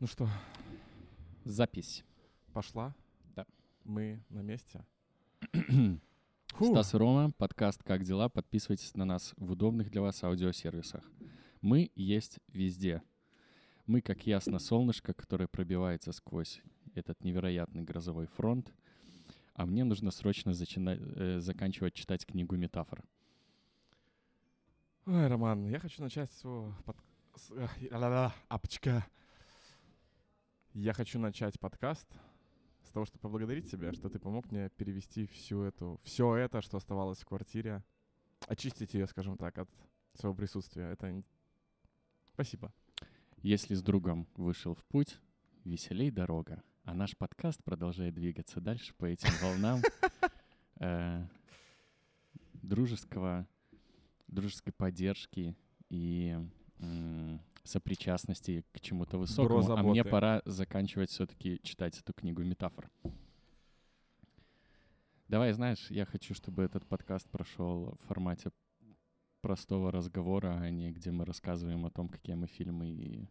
Ну что, Запись. пошла? Да. Мы на месте. Стас и Рома, подкаст «Как дела?». Подписывайтесь на нас в удобных для вас аудиосервисах. Мы есть везде. Мы как ясно солнышко, которое пробивается сквозь этот невероятный грозовой фронт. А мне нужно срочно зачина- э, заканчивать читать книгу метафор. Ой, Роман, я хочу начать свой под... с- апочка. Я хочу начать подкаст с того, чтобы поблагодарить тебя, что ты помог мне перевести всю эту, все это, что оставалось в квартире, очистить ее, скажем так, от своего присутствия. Это спасибо. Если с другом вышел в путь, веселей дорога. А наш подкаст продолжает двигаться дальше по этим волнам э, дружеского, дружеской поддержки и м, сопричастности к чему-то высокому. А мне пора заканчивать все-таки читать эту книгу метафор. Давай, знаешь, я хочу, чтобы этот подкаст прошел в формате простого разговора, а не где мы рассказываем о том, какие мы фильмы и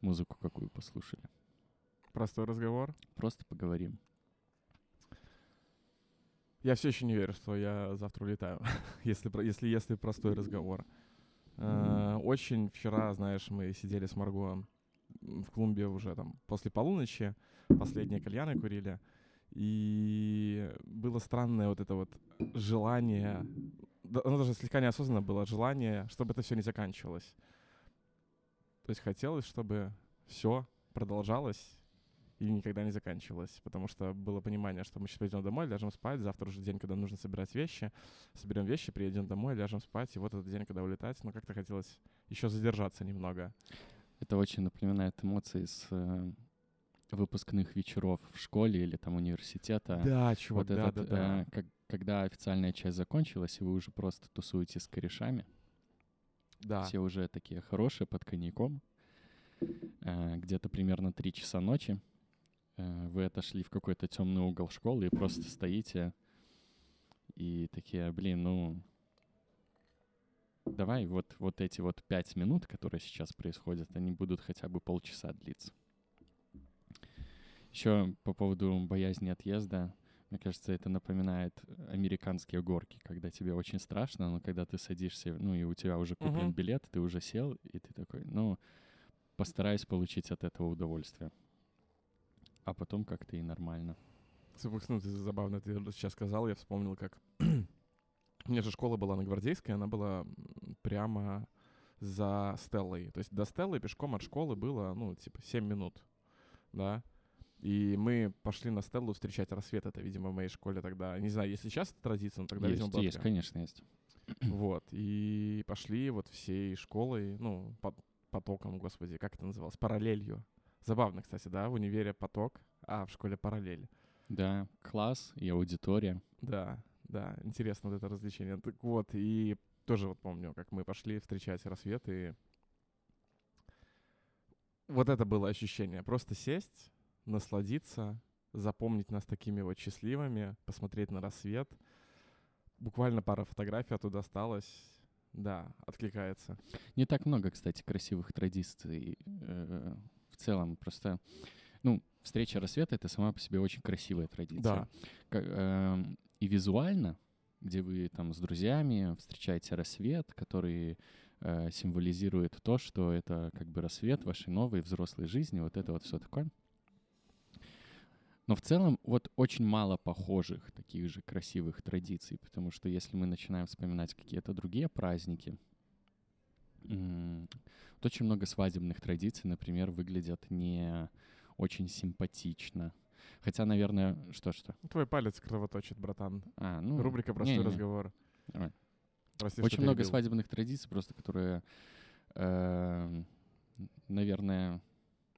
музыку какую послушали. Простой разговор. Просто поговорим. Я все еще не верю, что я завтра улетаю, если, если, если простой разговор. Э, Очень вчера, знаешь, мы сидели с Марго в клумбе уже там после полуночи, последние кальяны курили, и было странное вот это вот желание, оно даже слегка неосознанно было, желание, чтобы это все не заканчивалось. То есть хотелось, чтобы все продолжалось и никогда не заканчивалось, потому что было понимание, что мы сейчас пойдем домой, ляжем спать, завтра уже день, когда нужно собирать вещи, соберем вещи, приедем домой, ляжем спать, и вот этот день, когда улетать, но как-то хотелось еще задержаться немного. Это очень напоминает эмоции с э, выпускных вечеров в школе или там университета. Да, чувак, вот да, этот, да, да. э, как- когда официальная часть закончилась, и вы уже просто тусуете с корешами. да. Все уже такие хорошие, под коньяком. Э, где-то примерно 3 часа ночи. Э, вы отошли в какой-то темный угол школы и просто стоите и такие, блин, ну, давай вот, вот эти вот пять минут, которые сейчас происходят, они будут хотя бы полчаса длиться. Еще по поводу боязни отъезда, мне кажется, это напоминает американские горки, когда тебе очень страшно, но когда ты садишься, ну и у тебя уже куплен Мгм. билет, ты уже сел, и ты такой, ну, постараюсь получить от этого удовольствие. А потом как-то и нормально. Ну, ты забавно ты сейчас сказал, я вспомнил, как... У меня же школа была на Гвардейской, она была прямо за Стеллой. То есть до Стеллы пешком от школы было, ну, типа, 7 минут, да. И мы пошли на Стеллу встречать рассвет. Это, видимо, в моей школе тогда. Не знаю, если сейчас это традиция, но тогда, видимо, есть, была есть, конечно, есть. Вот. И пошли вот всей школой, ну, по- потоком, господи, как это называлось? Параллелью. Забавно, кстати, да, в универе поток, а в школе параллель. Да, класс и аудитория. Да, да, интересно вот это развлечение. Так вот, и тоже вот помню, как мы пошли встречать рассвет, и вот это было ощущение. Просто сесть, насладиться, запомнить нас такими вот счастливыми, посмотреть на рассвет. Буквально пара фотографий оттуда осталось. Да, откликается. Не так много, кстати, красивых традиций э, в целом. Просто, ну, встреча рассвета — это сама по себе очень красивая традиция. Да. Ка- эм, и визуально, где вы там с друзьями встречаете рассвет, который э, символизирует то, что это как бы рассвет вашей новой взрослой жизни, вот это вот все такое. Но в целом вот очень мало похожих таких же красивых традиций, потому что если мы начинаем вспоминать какие-то другие праздники, вот очень много свадебных традиций, например, выглядят не очень симпатично. Хотя, наверное, что-что? Твой палец кровоточит, братан. А, ну, Рубрика «Простой не-не-не. разговор». Давай. Прости, Очень много перебил. свадебных традиций, просто которые, э, наверное,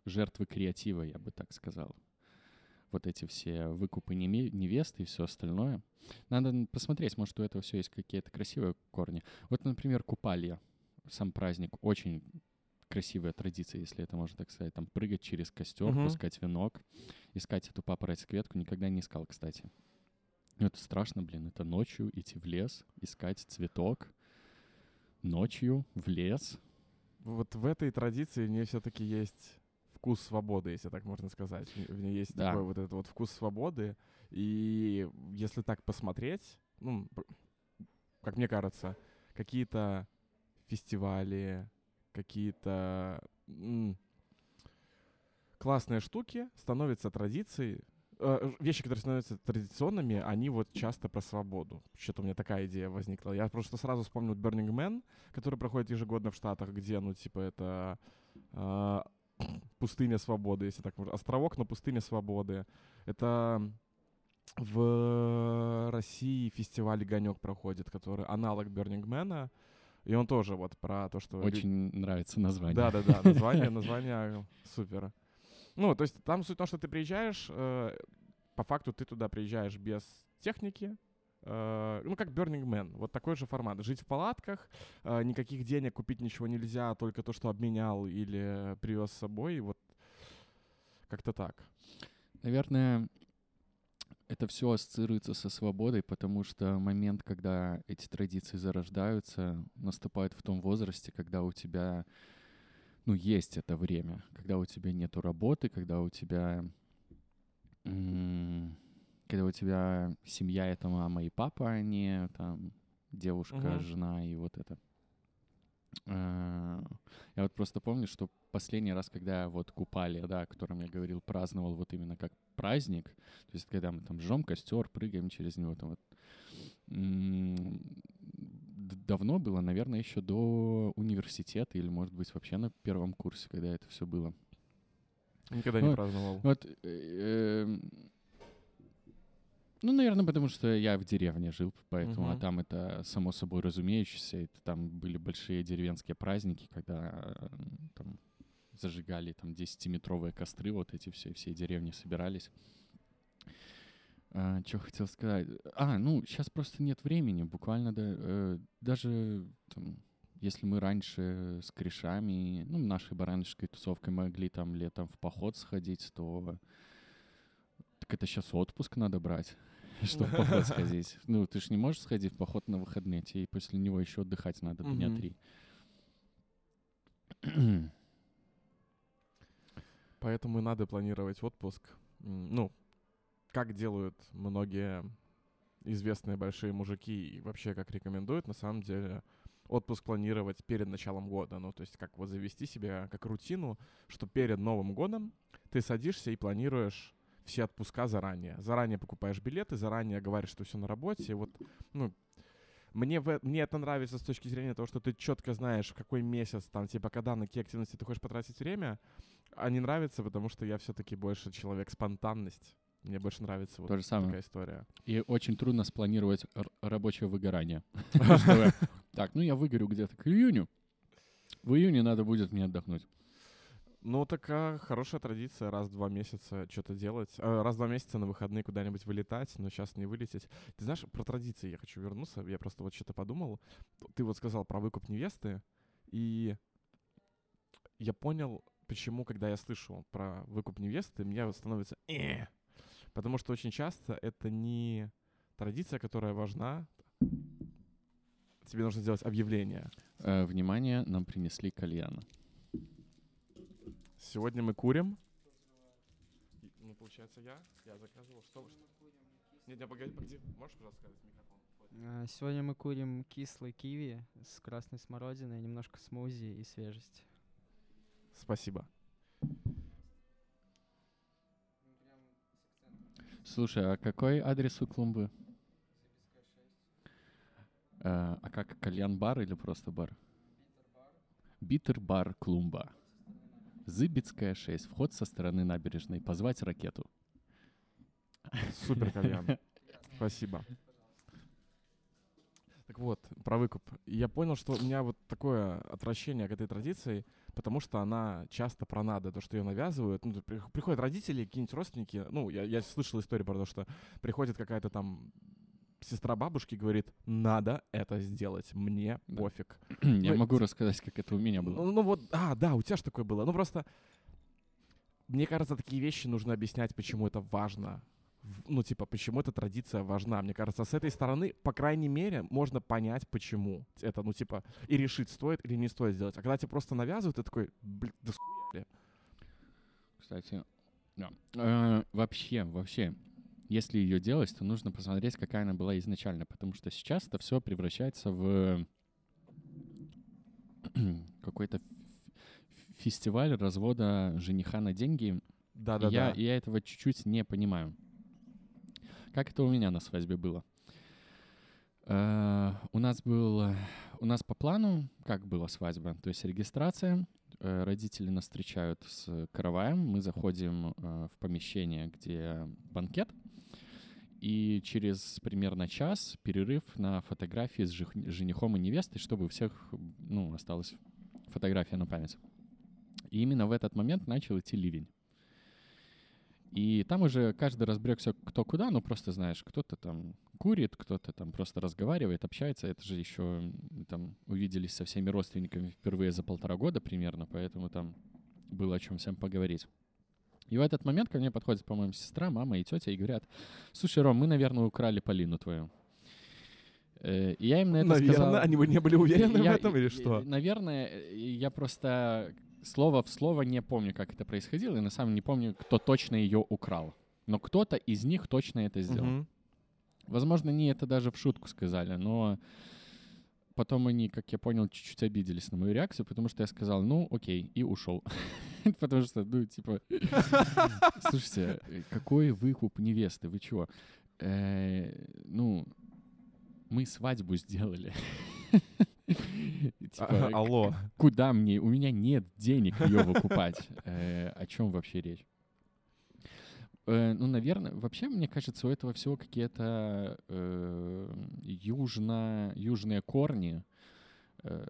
жертвы креатива, я бы так сказал. Вот эти все выкупы невесты и все остальное. Надо посмотреть, может, у этого все есть какие-то красивые корни. Вот, например, купалья, сам праздник, очень красивая традиция, если это можно так сказать. Там прыгать через костер, Мгм. пускать венок, искать эту папороть ветку. Никогда не искал, кстати. Ну, Это страшно, блин. Это ночью идти в лес, искать цветок. Ночью в лес. Вот в этой традиции мне все-таки есть вкус свободы, если так можно сказать. В ней есть Да. такой вот этот вот вкус свободы. И если так посмотреть, ну, как мне кажется, какие-то фестивали, какие-то м, классные штуки становятся традицией. Э, Вещи, которые становятся традиционными, они вот часто про свободу. Что-то у меня такая идея возникла. Я просто сразу вспомнил Burning Man, который проходит ежегодно в Штатах, где, ну, типа, это а, пустыня свободы, если так можно. Островок, но пустыня свободы. Это в России фестиваль «Огонек» проходит, который аналог Burning Man. И он тоже вот про то, что... Очень нравится название. да, да, да, название, название супер. Ну, то есть там суть в том, что ты приезжаешь, э, по факту ты туда приезжаешь без техники, э, ну, как Burning Man, вот такой же формат. Жить в палатках, э, никаких денег купить ничего нельзя, только то, что обменял или привез с собой, вот как-то так. Наверное, это все ассоциируется со свободой, потому что момент, когда эти традиции зарождаются, наступает в том возрасте, когда у тебя, ну, есть это время, когда у тебя нету работы, когда у тебя, когда у тебя семья — это мама и папа, а не там девушка, Мгм. жена и вот это. Э, Я вот просто помню, что последний раз, когда я вот купали, да, о котором я говорил, праздновал вот именно как праздник, то есть когда мы там жжем костер, прыгаем через него, там вот, давно было, наверное, еще до университета или, может быть, вообще на первом курсе, когда это все было. Никогда не Ну, праздновал. Вот, э, эм, ну, наверное, потому что я в деревне жил, поэтому, а Мгм. там это само собой разумеющееся, это там были большие деревенские праздники, когда э, там зажигали там 10-метровые костры, вот эти все, все деревни собирались. что хотел сказать? А, ну, сейчас просто нет времени, буквально, да, э, даже там, если мы раньше с корешами, ну, нашей бараночкой тусовкой могли там летом в поход сходить, то так это сейчас отпуск надо брать, чтобы в поход сходить. Ну, ты же не можешь сходить в поход на выходные, тебе и после него еще отдыхать надо дня три. Поэтому и надо планировать отпуск. Ну, как делают многие известные большие мужики и вообще как рекомендуют, на самом деле, отпуск планировать перед началом года. Ну, то есть как вот завести себе как рутину, что перед Новым годом ты садишься и планируешь все отпуска заранее. Заранее покупаешь билеты, заранее говоришь, что все на работе. Вот, ну, мне, в, э- мне это нравится с точки зрения того, что ты четко знаешь, в какой месяц, там, типа, когда, на какие активности ты хочешь потратить время, а не нравится, потому что я все-таки больше человек спонтанность. Мне больше нравится вот То же самое. такая история. И очень трудно спланировать рабочее выгорание. Так, ну я выгорю где-то к июню. В июне надо будет мне отдохнуть. Ну, такая хорошая традиция раз в два месяца что-то делать. Э, раз в два месяца на выходные куда-нибудь вылетать, но сейчас не вылететь. Ты знаешь, про традиции я хочу вернуться. Я просто вот что-то подумал. Ты вот сказал про выкуп невесты, и я понял, почему, когда я слышу про выкуп невесты, мне становится «э». Потому что очень часто это не традиция, которая важна. Тебе нужно сделать объявление. Э, Внимание, нам принесли кальян. Сегодня мы курим. И, Ну, получается, я. Я заказывал. Что? что? Нет, нет, погоди, погоди. Можешь, пожалуйста, сказать микрофон? Вот. А, Сегодня мы курим кислый киви с красной смородиной, немножко смузи и свежесть. Спасибо. Слушай, а какой адрес у клумбы? Э, А как, кальян-бар или просто бар? Битер-бар клумба. Зыбицкая 6. Вход со стороны набережной. Позвать ракету. Супер кальян. Спасибо. Так вот, про выкуп. Я понял, что у меня вот такое отвращение к этой традиции, потому что она часто про надо, то, что ее навязывают. Ну, при- приходят родители, какие-нибудь родственники. Ну, я, я слышал историю про то, что приходит какая-то там сестра бабушки, говорит, надо это сделать, мне Да. пофиг. Я Ну, могу рассказать, как это у меня было. Ну, ну вот, а, да, у тебя же такое было. Ну просто, мне кажется, такие вещи нужно объяснять, почему это важно. Ну, типа, почему эта традиция важна. Мне кажется, с этой стороны, по крайней мере, можно понять, почему это, ну, типа, и решить, стоит или не стоит сделать. А когда тебе просто навязывают, ты такой, блин, да кстати. Да. Э, вообще, вообще, если ее делать, то нужно посмотреть, какая она была изначально, потому что сейчас это все превращается в какой-то фестиваль развода жениха на деньги. Да, И да, я, да. я этого чуть-чуть не понимаю. Как это у меня на свадьбе было? Э, У нас был, у нас по плану, как была свадьба, то есть регистрация, э, родители нас встречают с караваем, мы заходим э, в помещение, где банкет, и через примерно час перерыв на фотографии с женихом и невестой, чтобы у всех ну, осталась фотография на память. И именно в этот момент начал идти ливень. И там уже каждый разбрекся кто куда, ну просто знаешь, кто-то там курит, кто-то там просто разговаривает, общается. Это же еще там увиделись со всеми родственниками впервые за полтора года примерно, поэтому там было о чем всем поговорить. И в этот момент ко мне подходит, по-моему, сестра, мама и тетя и говорят, слушай, Ром, мы, наверное, украли Полину твою. Э, И я им на это Наверное, сказал... они бы не были уверены Я- в этом или что? Наверное, я просто слово в слово не помню, как это происходило, и на самом деле не помню, кто точно ее украл. Но кто-то из них точно это сделал. Мгм. Возможно, они это даже в шутку сказали, но потом они, как я понял, чуть-чуть обиделись на мою реакцию, потому что я сказал, ну, окей, и ушел. Потому что, ну, типа, слушайте, э, какой выкуп невесты, вы чего? Э, Ну, мы свадьбу сделали. Типа, Алло. куда мне? У меня нет денег ее выкупать. Э, О чем вообще речь? Э, Ну, наверное, вообще, мне кажется, у этого всего какие-то э, южно, южные корни. Э,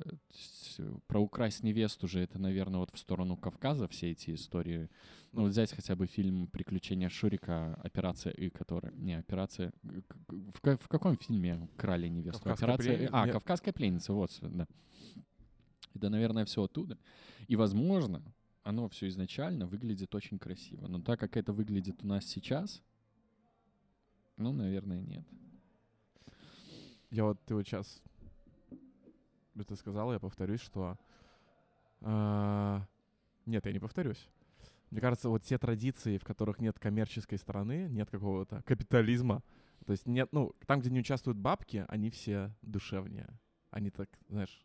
Про украсть невесту же это, наверное, вот в сторону Кавказа все эти истории. Ну, вот взять хотя бы фильм «Приключения Шурика», «Операция И», которая... Не, «Операция...» В, в каком фильме крали невесту? «Кавказская «Операция...» пленница»? А. «Кавказская пленница», вот, да. Это, наверное, все оттуда. И, возможно, оно все изначально выглядит очень красиво. Но так как это выглядит у нас сейчас, ну, наверное, нет. Я вот, ты вот сейчас это сказал, я повторюсь, что... а, Нет, я не повторюсь. Мне кажется, вот те традиции, в которых нет коммерческой стороны, нет какого-то капитализма, то есть нет, ну, там, где не участвуют бабки, они все душевнее. Они так, знаешь,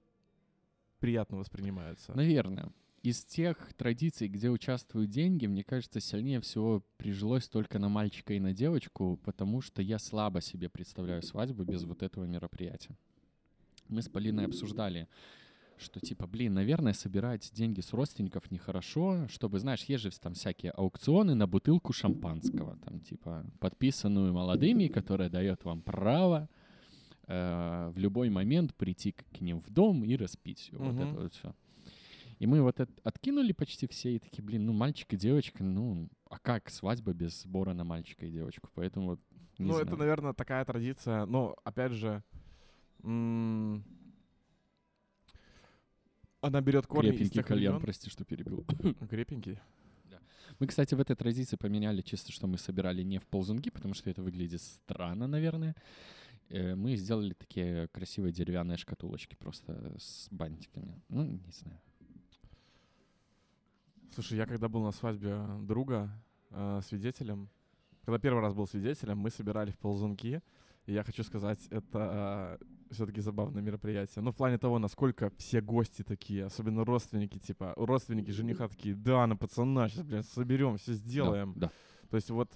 приятно воспринимаются. Наверное. Из тех традиций, где участвуют деньги, мне кажется, сильнее всего прижилось только на мальчика и на девочку, потому что я слабо себе представляю свадьбу без вот этого мероприятия. Мы с Полиной обсуждали, что типа, блин, наверное, собирать деньги с родственников нехорошо, чтобы, знаешь, есть же там всякие аукционы на бутылку шампанского, там типа подписанную молодыми, которая дает вам право э, в любой момент прийти к ним в дом и распить всё. Вот это вот все. И мы вот это откинули почти все и такие, блин, ну мальчик и девочка, ну а как свадьба без сбора на мальчика и девочку? Поэтому вот не ну, знаю. это, наверное, такая традиция, но, опять же, м, она берет корни из Крепенький тех кальян, времен. прости, что перебил. Крепенький. Мы, кстати, в этой традиции поменяли чисто, что мы собирали не в ползунки, потому что это выглядит странно, наверное. Э, Мы сделали такие красивые деревянные шкатулочки просто с бантиками. Ну, не знаю. Слушай, я когда был на свадьбе друга э, свидетелем, когда первый раз был свидетелем, мы собирали в ползунки, и я хочу сказать, это все-таки забавное мероприятие. Ну, в плане того, насколько все гости такие, особенно родственники, типа, родственники жениха такие, да, ну, пацана, сейчас, блядь, соберем, все сделаем. Да, да. То есть вот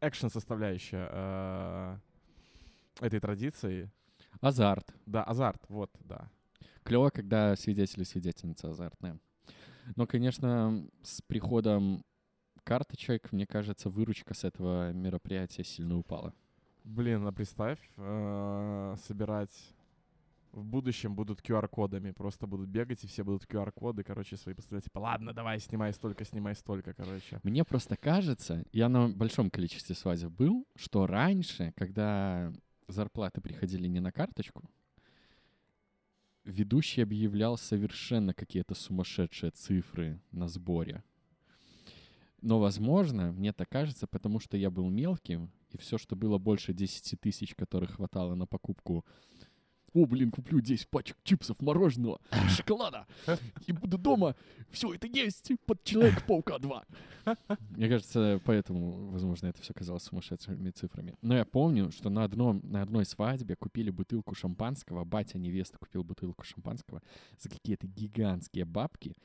экшен составляющая э, этой традиции. Азарт. Да, азарт, вот, да. Клево, когда свидетели свидетельница азартная. Но, конечно, с приходом карточек, мне кажется, выручка с этого мероприятия сильно упала. Блин, а представь, э, собирать в будущем будут QR-кодами, просто будут бегать, и все будут QR-коды, короче, свои поставлять, типа, ладно, давай, снимай столько, снимай столько, короче. Мне просто кажется, я на большом количестве свадеб был, что раньше, когда зарплаты приходили не на карточку, ведущий объявлял совершенно какие-то сумасшедшие цифры на сборе. Но, возможно, мне так кажется, потому что я был мелким, и все, что было больше 10 тысяч, которых хватало на покупку о, блин, куплю 10 пачек чипсов, мороженого, шоколада, и буду дома все это есть под Человека-паука 2. Мне кажется, поэтому, возможно, это все казалось сумасшедшими цифрами. Но я помню, что на, одном, на одной свадьбе купили бутылку шампанского, батя невеста купил бутылку шампанского за какие-то гигантские бабки.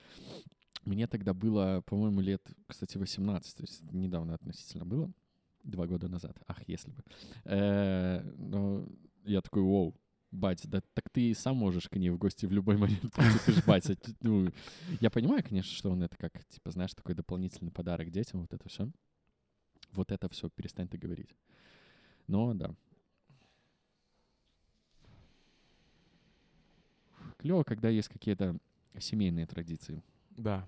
Мне тогда было, по-моему, лет, кстати, 18, то есть недавно относительно было, два года назад. Ах, если бы. Э, но я такой, вау, бать, да так ты сам можешь к ней в гости в любой момент ты ж батя. Ну, я понимаю, конечно, что он это как, типа, знаешь, такой дополнительный подарок детям, вот это все. Вот это все, перестань ты говорить. Но, да. Клево, когда есть какие-то семейные традиции. Да.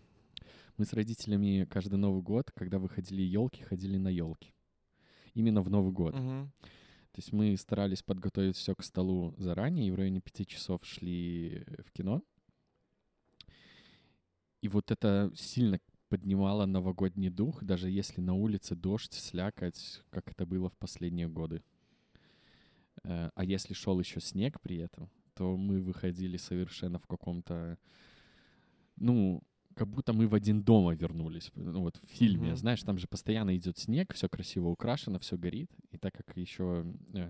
Мы с родителями каждый Новый год, когда выходили елки, ходили на елки. Именно в Новый год. Мгм. То есть мы старались подготовить все к столу заранее, и в районе пяти часов шли в кино. И вот это сильно поднимало новогодний дух, даже если на улице дождь, слякоть, как это было в последние годы. Э, А если шел еще снег при этом, то мы выходили совершенно в каком-то, ну, как будто мы в один дома вернулись. Ну, вот в фильме, Мгм. знаешь, там же постоянно идет снег, все красиво украшено, все горит. И так как еще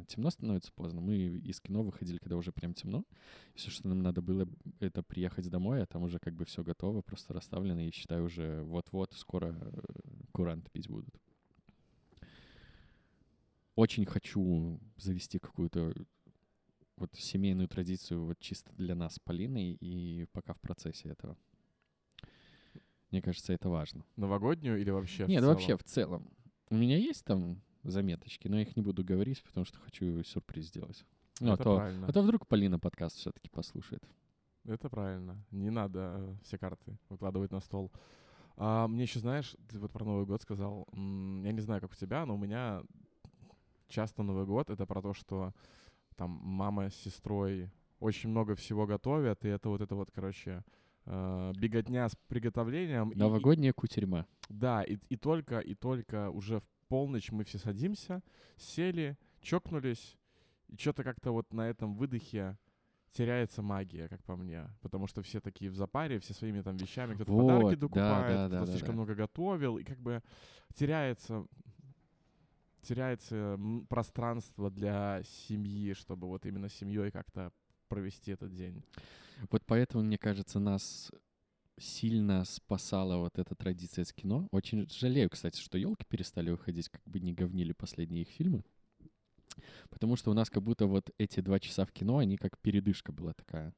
темно становится поздно, мы из кино выходили, когда уже прям темно. Все, что нам надо было, это приехать домой, а там уже как бы все готово, просто расставлено, и считай уже вот-вот скоро э, куранты пить будут. Очень хочу завести какую-то вот семейную традицию вот чисто для нас с Полиной, и пока в процессе этого. Мне кажется, это важно. Новогоднюю или вообще в Нет, целом? вообще в целом. У меня есть там заметочки, но я их не буду говорить, потому что хочу сюрприз сделать. Ну, а Это то, правильно. а то вдруг Полина подкаст все-таки послушает. Это правильно. Не надо э, все карты выкладывать на стол. А, мне еще, знаешь, ты вот про Новый год сказал. Я не знаю, как у тебя, но у меня часто Новый год — это про то, что там мама с сестрой очень много всего готовят, и это вот это вот, короче, э, беготня с приготовлением. и- и- Новогодняя кутерьма. Да, и, и только, и только уже в полночь мы все садимся, сели, чокнулись, и что-то как-то вот на этом выдохе теряется магия, как по мне. Потому что все такие в запаре, все своими там вещами, кто-то Вот, подарки да, докупает, да, да, да, слишком да. много готовил, и как бы теряется теряется пространство для семьи, чтобы вот именно семьей как-то провести этот день. Вот поэтому, мне кажется, нас сильно спасала вот эта традиция с кино. Очень жалею, кстати, что елки перестали выходить, как бы не говнили последние их фильмы. Потому что у нас как будто вот эти два часа в кино, они как передышка была такая.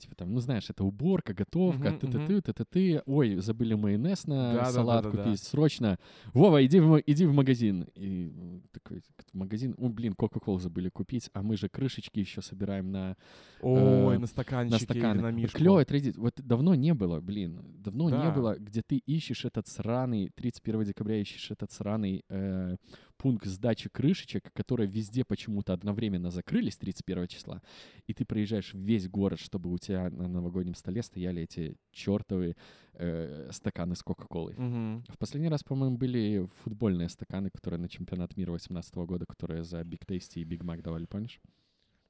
Типа там, ну знаешь, это уборка, готовка, Мгм, ты-ты-ты, ты-ты-ты. Ой, забыли майонез на Да-да-да-да-да. салат купить, срочно. Вова, иди в, иди в магазин. И такой магазин, о, блин, Кока-Колу забыли купить, а мы же крышечки еще собираем на Ой, Э, на на стаканчике или стаканы. на мишку. клёвая традиция. Вот давно не было, блин. Давно не Да. было, где ты ищешь этот сраный, 31 декабря ищешь этот сраный э, пункт сдачи крышечек, которые везде почему-то одновременно закрылись 31 числа, и ты проезжаешь весь город, чтобы у тебя на новогоднем столе стояли эти чертовые э, стаканы с Кока-Колой. Мгм. В последний раз, по-моему, были футбольные стаканы, которые на чемпионат мира 18 года, которые за Big Tasty и Big Mac давали, помнишь?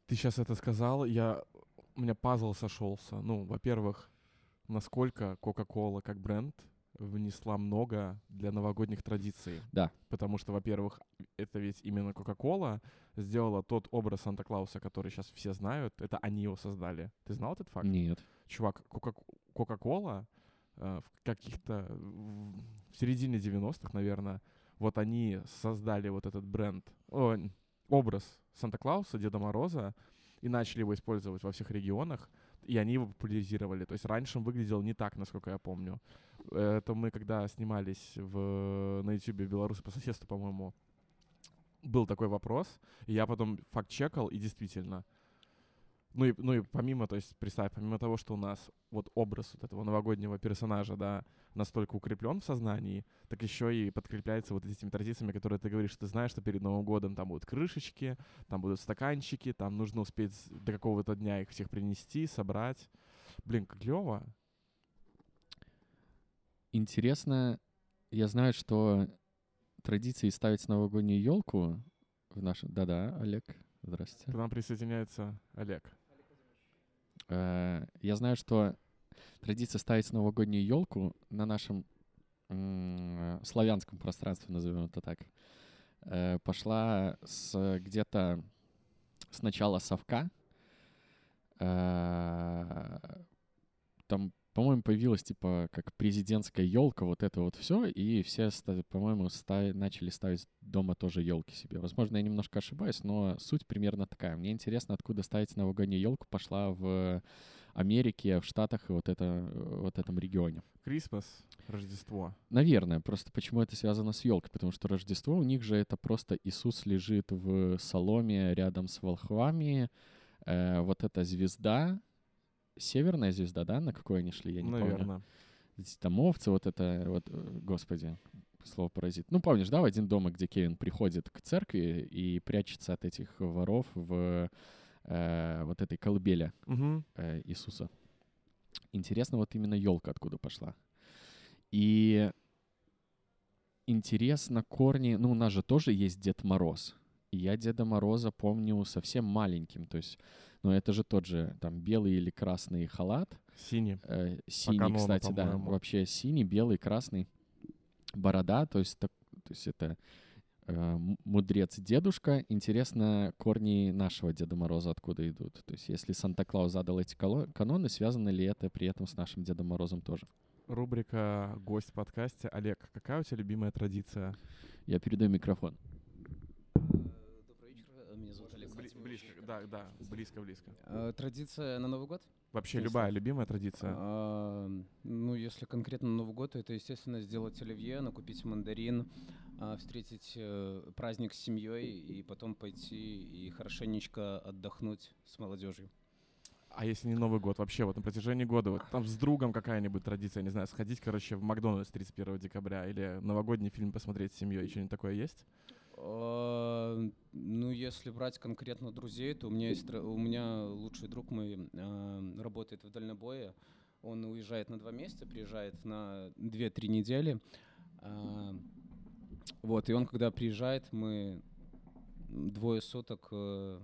Ты сейчас это сказал, я у меня пазл сошелся. Ну, во-первых, насколько Coca-Cola как бренд внесла много для новогодних традиций. Да. Потому что, во-первых, это ведь именно Coca-Cola сделала тот образ Санта-Клауса, который сейчас все знают. Это они его создали. Ты знал этот факт? Нет. Чувак, Кока- Coca-Cola э, в каких-то... в середине 90-х, наверное, вот они создали вот этот бренд, о, образ Санта-Клауса, Деда Мороза, и начали его использовать во всех регионах, и они его популяризировали. То есть раньше он выглядел не так, насколько я помню. Это мы, когда снимались в, на YouTube «Белорусы по соседству», по-моему, был такой вопрос, и я потом факт-чекал, и действительно, ну и, ну и помимо, то есть, представь, помимо того, что у нас вот образ вот этого новогоднего персонажа, да, настолько укреплен в сознании, так еще и подкрепляется вот этими традициями, которые ты говоришь, ты знаешь, что перед Новым годом там будут крышечки, там будут стаканчики, там нужно успеть до какого-то дня их всех принести, собрать. Блин, как клево. Интересно, я знаю, что традиции ставить новогоднюю елку в нашем... Да-да, Олег, К здравствуйте. нам присоединяется Олег. Э, Я знаю, что традиция ставить новогоднюю елку на нашем славянском пространстве, назовем это так, э, пошла с где-то с начала совка. Э, Там, по-моему, появилась типа как президентская елка, вот это вот все, и все, по-моему, ста- начали ставить дома тоже елки себе. Возможно, я немножко ошибаюсь, но суть примерно такая. Мне интересно, откуда ставить новогоднюю елку пошла в Америке, в Штатах и вот, это, вот этом регионе. Крисмас, Рождество. Наверное, просто почему это связано с елкой? Потому что Рождество у них же это просто Иисус лежит в соломе рядом с волхвами. Э, вот эта звезда, северная звезда, да, на какой они шли, я не помню. Наверное. Эти там овцы, вот это, вот, э, господи, слово паразит. Ну, помнишь, да, в один дома, где Кевин приходит к церкви и прячется от этих воров в э, вот этой колыбели Мгм. э, Иисуса. Интересно, вот именно елка откуда пошла. И интересно, корни... Ну, у нас же тоже есть Дед Мороз. И я Деда Мороза помню совсем маленьким. То есть, ну, это же тот же, там, белый или красный халат. Синий. Э, синий, канону, кстати, да. Вообще синий, белый, красный. Борода, то есть, так- то есть это э, мудрец дедушка. Интересно, корни нашего Деда Мороза откуда идут. То есть, если Санта-Клаус задал эти каноны, связано ли это при этом с нашим Дедом Морозом тоже? Рубрика «Гость в подкасте». Олег, какая у тебя любимая традиция? Я передаю микрофон. Добрый вечер, меня зовут Олег. Близко, да, да, близко-близко. Э, Традиция на Новый год? Вообще Конечно. любая любимая традиция. А, Ну, если конкретно Новый год, то это, естественно, сделать оливье, накупить мандарин, а, встретить э, праздник с семьей и потом пойти и хорошенечко отдохнуть с молодежью. А если не Новый год, вообще вот на протяжении года, вот там с другом какая-нибудь традиция, не знаю, сходить, короче, в Макдональдс 31 декабря или новогодний фильм посмотреть с семьей, что-нибудь такое есть? А, Ну, если брать конкретно друзей, то у меня есть у меня лучший друг мой а, работает в дальнобое. Он уезжает на два месяца, приезжает на 2-3 недели. А, Вот, и он, когда приезжает, мы двое суток э,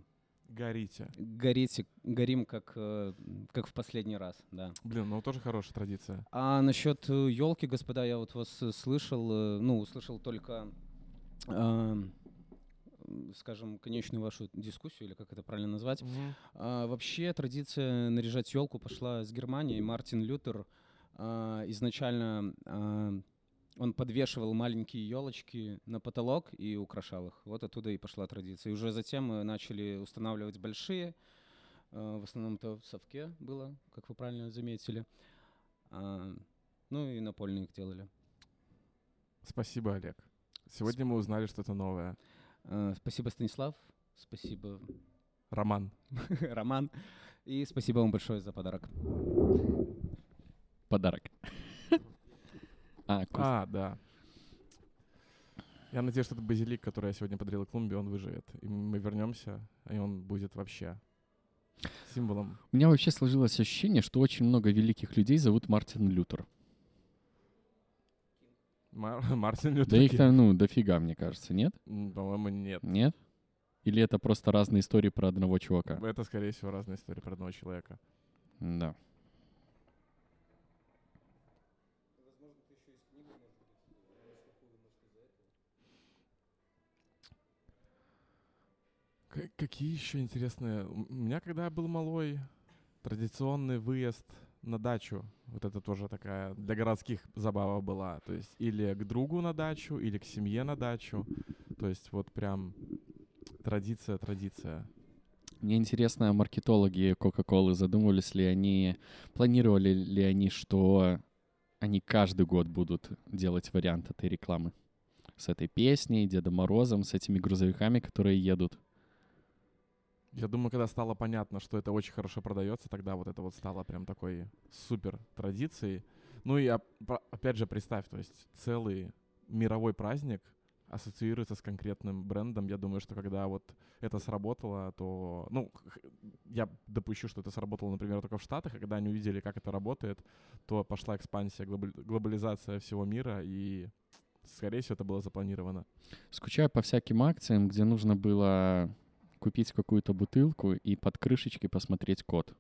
Горите. горите, горим, как, э, как в последний раз, да. Блин, ну тоже хорошая традиция. А насчет елки, господа, я вот вас э, слышал, э, ну, услышал только, скажем, конечную вашу дискуссию, или как это правильно назвать. А, вообще традиция наряжать елку пошла с Германии. Мартин Лютер а, изначально а, он подвешивал маленькие елочки на потолок и украшал их. Вот оттуда и пошла традиция. И уже затем мы начали устанавливать большие. а, в основном это в совке было, как вы правильно заметили. А, ну и напольные их делали. Спасибо, Олег. Сегодня мы узнали что-то новое. А, спасибо, Станислав. Спасибо, Роман. Роман. И спасибо вам большое за подарок. Подарок. А, А, да. Я надеюсь, что этот базилик, который я сегодня подарил клумбе, он выживет. И мы вернемся, и он будет вообще символом. у меня вообще сложилось ощущение, что очень много великих людей зовут Мартин Лютер. Мар- Мартин Лютер Да их Кинг. там, ну, дофига, мне кажется, нет? М, По-моему, нет. Нет? Или это просто разные истории про одного чувака? Это, скорее всего, разные истории про одного человека. Да. К- какие еще интересные? У меня, когда я был малой, традиционный выезд на дачу. Вот это тоже такая для городских забава была. То есть или к другу на дачу, или к семье на дачу. То есть вот прям традиция, традиция. Мне интересно, маркетологи Coca-Cola задумывались ли они, планировали ли они, что они каждый год будут делать вариант этой рекламы? С этой песней, Дедом Морозом, с этими грузовиками, которые едут. Я думаю, когда стало понятно, что это очень хорошо продается, тогда вот это вот стало прям такой супер традицией. Ну и опять же представь, то есть целый мировой праздник ассоциируется с конкретным брендом. Я думаю, что когда вот это сработало, то, ну, я допущу, что это сработало, например, только в Штатах, а когда они увидели, как это работает, то пошла экспансия, глобали- глобализация всего мира, и, скорее всего, это было запланировано. Скучаю по всяким акциям, где нужно было купить какую-то бутылку и под крышечкой посмотреть код.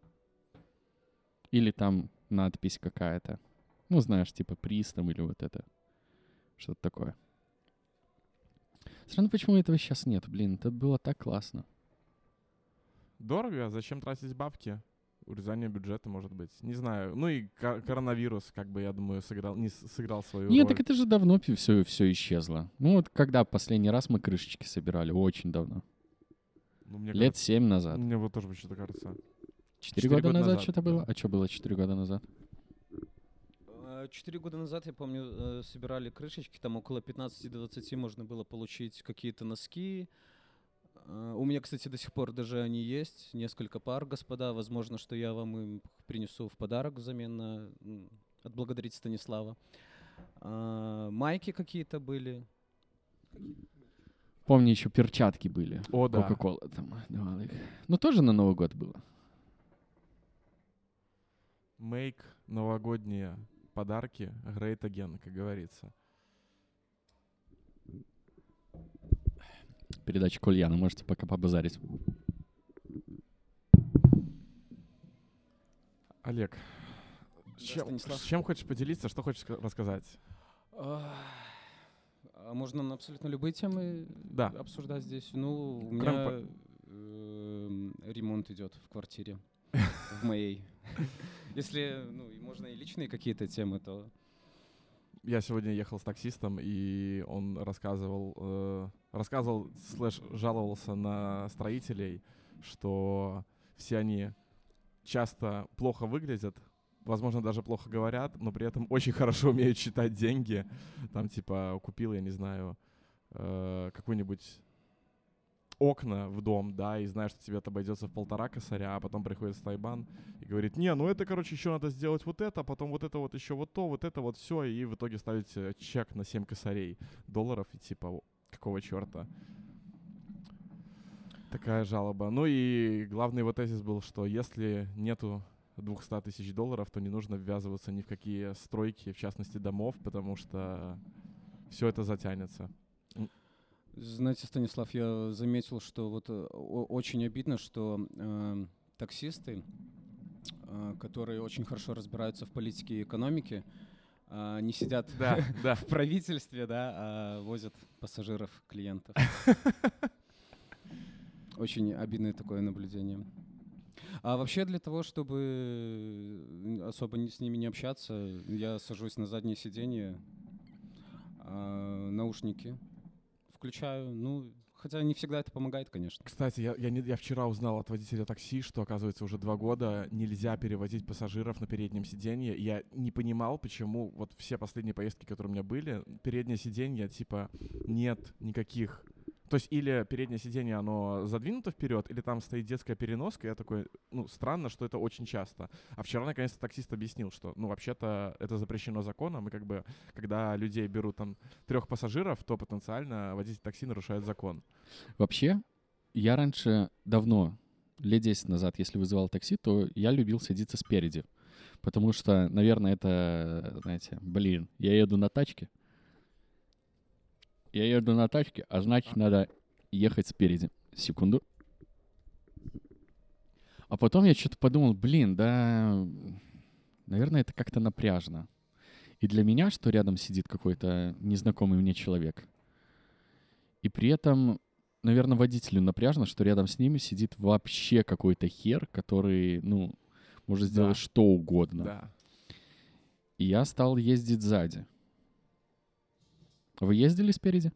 Или там надпись какая-то. Ну, знаешь, типа приз там или вот это. Что-то такое. Странно, почему этого сейчас нет. Блин, это было так классно. Дорого? Зачем тратить бабки? Урезание бюджета, может быть. Не знаю. Ну и ко- коронавирус, как бы, я думаю, сыграл, не сыграл свою Нет, роль. так это же давно все, все исчезло. Ну вот когда последний раз мы крышечки собирали? Очень давно. Ну, мне Лет кажется- семь назад. Мне вот тоже что-то кажется. Четыре года года назад назад, что-то да. было? А что было четыре года назад? Э, Четыре года назад, я помню, э, собирали крышечки, там около 15-20 можно было получить какие-то носки. Э, У меня, кстати, до сих пор даже они есть, несколько пар, господа. Возможно, что я вам им принесу в подарок взамен на отблагодарить Станислава. А, Майки какие-то были. Помню, еще перчатки были. О, да. Кока-кола там давала их. Ну тоже на Новый год было. Make новогодние подарки great again, как говорится. Передача Кольяна, можете пока побазарить. Олег, с чем, Станислав. с чем хочешь поделиться, что хочешь ска- рассказать? Можно на абсолютно любые темы Да. обсуждать здесь? Ну, у Кроме меня эм, ремонт идет в квартире, в моей. Если, ну, и можно и личные какие-то темы, то... Я сегодня ехал с таксистом, и он рассказывал, э, рассказывал, слэш, жаловался на строителей, что все они часто плохо выглядят, возможно, даже плохо говорят, но при этом очень хорошо умеют считать деньги. Там, типа, купил, я не знаю, э, какой-нибудь окна в дом, да, и знаешь, что тебе это обойдется в полтора косаря, а потом приходит Стайбан и говорит, не, ну это, короче, еще надо сделать вот это, потом вот это вот еще вот то, вот это вот все, и в итоге ставить э, чек на 7 косарей долларов, и типа, «О, какого черта? Такая жалоба. Ну и главный его тезис был, что если нету 200 тысяч долларов, то не нужно ввязываться ни в какие стройки, в частности домов, потому что все это затянется. Знаете, Станислав, я заметил, что вот э, очень обидно, что э, таксисты, э, которые очень хорошо разбираются в политике и экономике, а, не сидят Да, да. в правительстве, да, а возят пассажиров, клиентов. Очень обидное такое наблюдение. А вообще для того, чтобы э, особо с ними не общаться, я сажусь на заднее сиденье, а, наушники включаю. Ну, хотя не всегда это помогает, конечно. Кстати, я, я, не- я вчера узнал от водителя такси, что, оказывается, уже два года нельзя перевозить пассажиров на переднем сиденье. Я не понимал, почему вот все последние поездки, которые у меня были, переднее сиденье, типа, нет никаких... То есть или переднее сиденье, оно задвинуто вперед, или там стоит детская переноска. Я такой, ну, странно, что это очень часто. А вчера, наконец-то, таксист объяснил, что, ну, вообще-то это запрещено законом, и как бы, когда людей берут там трех пассажиров, то потенциально водитель такси нарушает закон. Вообще, я раньше давно, лет 10 назад, если вызывал такси, то я любил садиться спереди. Потому что, наверное, это, знаете, блин, я еду на тачке. Я еду на тачке, а значит, надо ехать спереди. Секунду. А потом я что-то подумал, блин, да, наверное, это как-то напряжно. И для меня, что рядом сидит какой-то незнакомый мне человек. И при этом наверное, водителю напряжно, что рядом с ними сидит вообще какой-то хер, который, ну, может сделать Да. что угодно. Да. И я стал ездить сзади. Вы ездили спереди?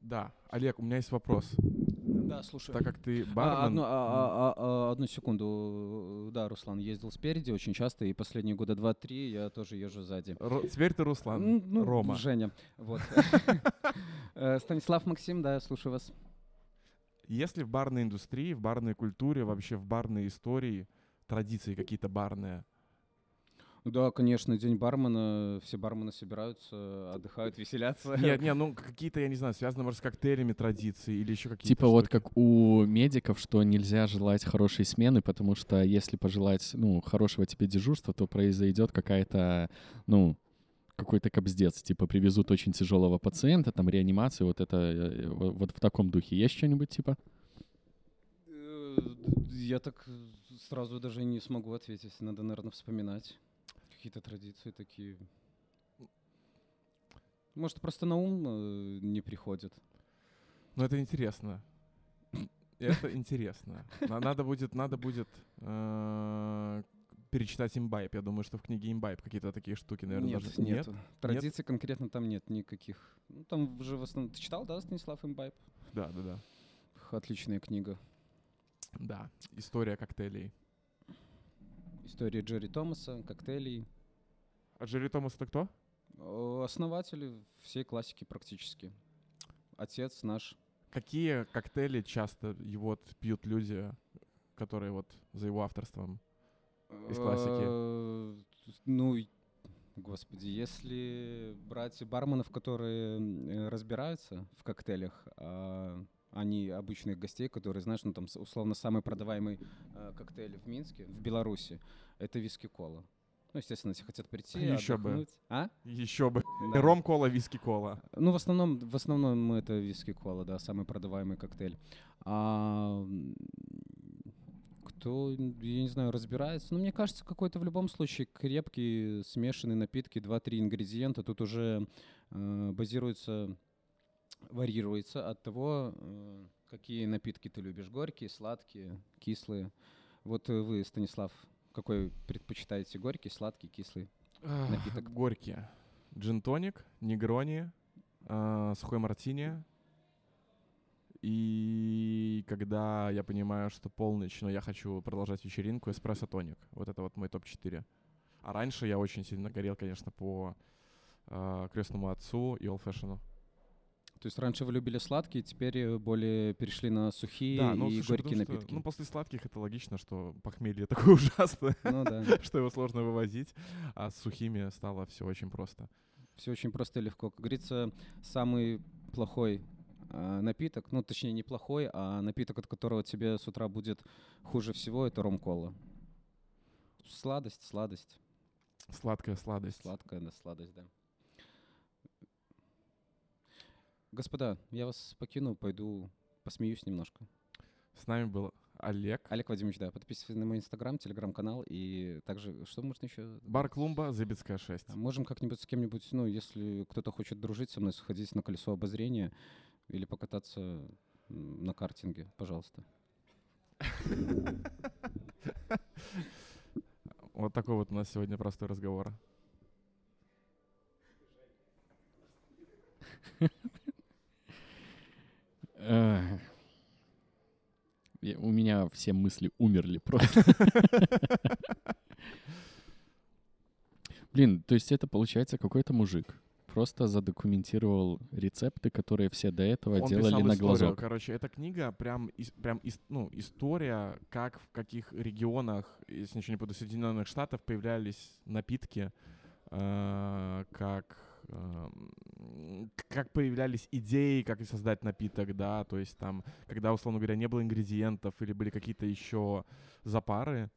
Да. Олег, у меня есть вопрос. Да, слушаю. Так как ты А, бармен... одну, а- а- а- а, одну секунду. Да, Руслан ездил спереди очень часто, и последние года два-три я тоже езжу сзади. Ро- Теперь ты Руслан, ну, Рома. Женя. Вот. Э, Станислав Максим, да, слушаю вас. Если в барной индустрии, в барной культуре, вообще в барной истории традиции какие-то барные, Да, конечно, день бармена, все бармены собираются, отдыхают, веселятся. Нет, не, ну какие-то, я не знаю, связаны, может, с коктейлями традиции или еще какие-то Типа вот штуки. как у медиков, что нельзя желать хорошей смены, потому что если пожелать, ну, хорошего тебе дежурства, то произойдет какая-то, ну, какой-то кобздец. Типа привезут очень тяжелого пациента, там реанимацию, вот это, э, вот, вот в таком духе. Есть что-нибудь типа? Э, Я так сразу даже не смогу ответить. Надо, наверное, вспоминать какие-то традиции такие. Может, просто на ум э, не приходит. Ну, это интересно. Это интересно. На- Надо будет, надо будет э, перечитать имбайб. Я думаю, что в книге имбайб какие-то такие штуки, наверное, нет, даже нету. Традиций конкретно там нет никаких. Ну, там уже в основном... Ты читал, да, Станислав Имбайб? Да, да, да. Отличная книга. Да. История коктейлей. История Джерри Томаса, коктейлей. А Джерри Томас это кто? Э, Основатель всей классики практически. Отец наш. Какие коктейли часто и вот пьют люди, которые вот за его авторством? Из классики. Э, Ну, и- господи, если брать барменов, которые разбираются в коктейлях, а они обычных гостей, которые, знаешь, ну там условно самый продаваемый э, коктейль в Минске, в Беларуси, это виски-кола. Ну, естественно, если хотят прийти, Еще бы. отдохнуть. А? Еще бы. Да. Ром-кола, виски-кола. Ну, в основном, в основном это виски-кола, да, самый продаваемый коктейль. А, кто, я не знаю, разбирается. Но мне кажется, какой-то в любом случае крепкий смешанный напитки, 2-3 ингредиента тут уже э, базируется, варьируется от того, э, какие напитки ты любишь. Горькие, сладкие, кислые. Вот э, вы, Станислав, какой предпочитаете? Горький, сладкий, кислый? Напиток. Горькие. Джин-тоник, негрони, а, сухой мартини. И когда я понимаю, что полночь, но я хочу продолжать вечеринку, эспрессо-тоник. Вот это вот мой топ-4. А раньше я очень сильно горел, конечно, по а, крестному отцу и олд-фэшену. То есть раньше вы любили сладкие, теперь э, более перешли на сухие Да, ну, и слушай, горькие потому что, напитки. ну, после сладких это логично, что похмелье такое ужасное, Ну да, что его сложно вывозить, а с сухими стало все очень просто. все очень просто и легко. Как говорится, самый плохой а, напиток, ну точнее не плохой, а напиток, от которого тебе с утра будет хуже всего, это ром-кола. Сладость, сладость, Сладкая сладость. сладкая, да, сладость, да. Господа, я вас покину, пойду посмеюсь немножко. С нами был Олег. Олег Вадимович, да, подписывайтесь на мой инстаграм, телеграм-канал и также, что можно еще? Бар Клумба, Зыбецкая 6. А Можем как-нибудь с кем-нибудь, ну, если кто-то хочет дружить со мной, сходить на колесо обозрения или покататься на картинге, пожалуйста. Вот такой вот у нас сегодня простой разговор. У меня все мысли умерли просто. Блин, то есть это получается какой-то мужик. Просто задокументировал рецепты, которые все до этого Он делали писал на историю. глазок. Короче, эта книга прям, ис- прям ис- ну, история, как в каких регионах, если ничего не буду, Соединенных Штатов появлялись напитки, э, как как появлялись идеи, как создать напиток, да, то есть там, когда, условно говоря, не было ингредиентов или были какие-то еще запары,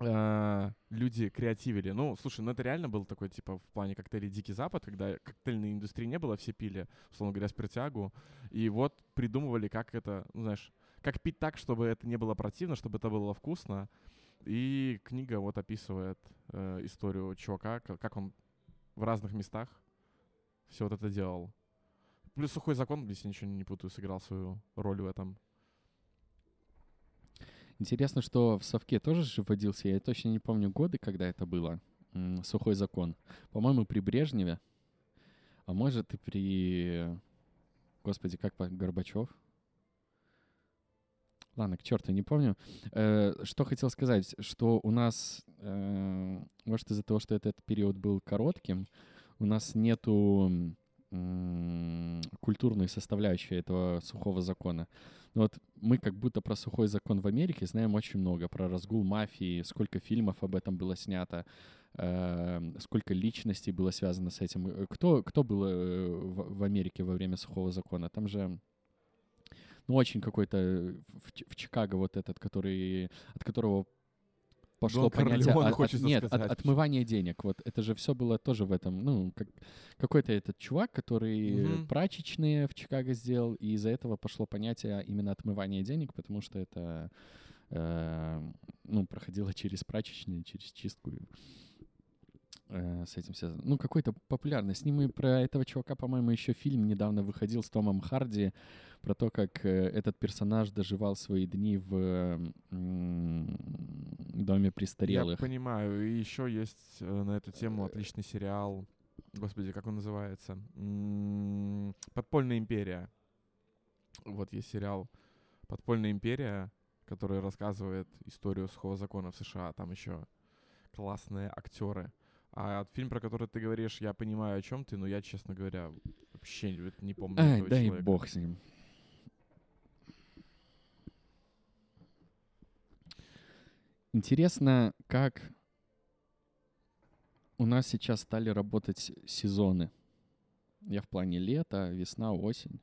э, люди креативили. Ну, слушай, ну это реально был такой, типа, в плане коктейлей Дикий Запад, когда коктейльной индустрии не было, все пили, условно говоря, спиртягу, и вот придумывали, как это, ну, знаешь, как пить так, чтобы это не было противно, чтобы это было вкусно. И книга вот описывает э, историю чувака, ка- как он в разных местах все вот это делал. Плюс сухой закон, если ничего не путаю, сыграл свою роль в этом. Интересно, что в совке тоже же вводился, я точно не помню годы, когда это было, сухой закон. По-моему, при Брежневе, а может и при, господи, как по Горбачев. Ладно, к черту, не помню. Э, что хотел сказать, что у нас, э, может, из-за того, что этот период был коротким, у нас нету культурной составляющей этого сухого закона. Вот мы как будто про сухой закон в Америке знаем очень много, про разгул мафии, сколько фильмов об этом было снято, э, сколько личностей было связано с этим. Кто, кто был в Америке во время сухого закона? Там же ну, очень какой-то э, в, в Чикаго вот этот, который, от которого пошло Дон понятие от- от- нет, от- отмывание денег. Вот это же все было тоже в этом, ну, как, какой-то этот чувак, который Мгм. прачечные в Чикаго сделал, и из-за этого пошло понятие именно отмывания денег, потому что это э, ну, проходила через прачечную, через чистку. Э, с этим связано. Ну, какой-то популярный. С ним и про этого чувака, по-моему, еще фильм недавно выходил с Томом Харди про то, как э, этот персонаж доживал свои дни в м, доме престарелых. Я понимаю. И еще есть э, на эту тему отличный сериал. Господи, как он называется? М, Подпольная империя. Вот есть сериал Подпольная империя, который рассказывает историю сухого закона в США. Там еще классные актеры. А фильм, про который ты говоришь, я понимаю, о чем ты, но я, честно говоря, вообще не помню Ай, этого дай человека. бог с ним. Интересно, как у нас сейчас стали работать сезоны. Я в плане лета, весна, осень.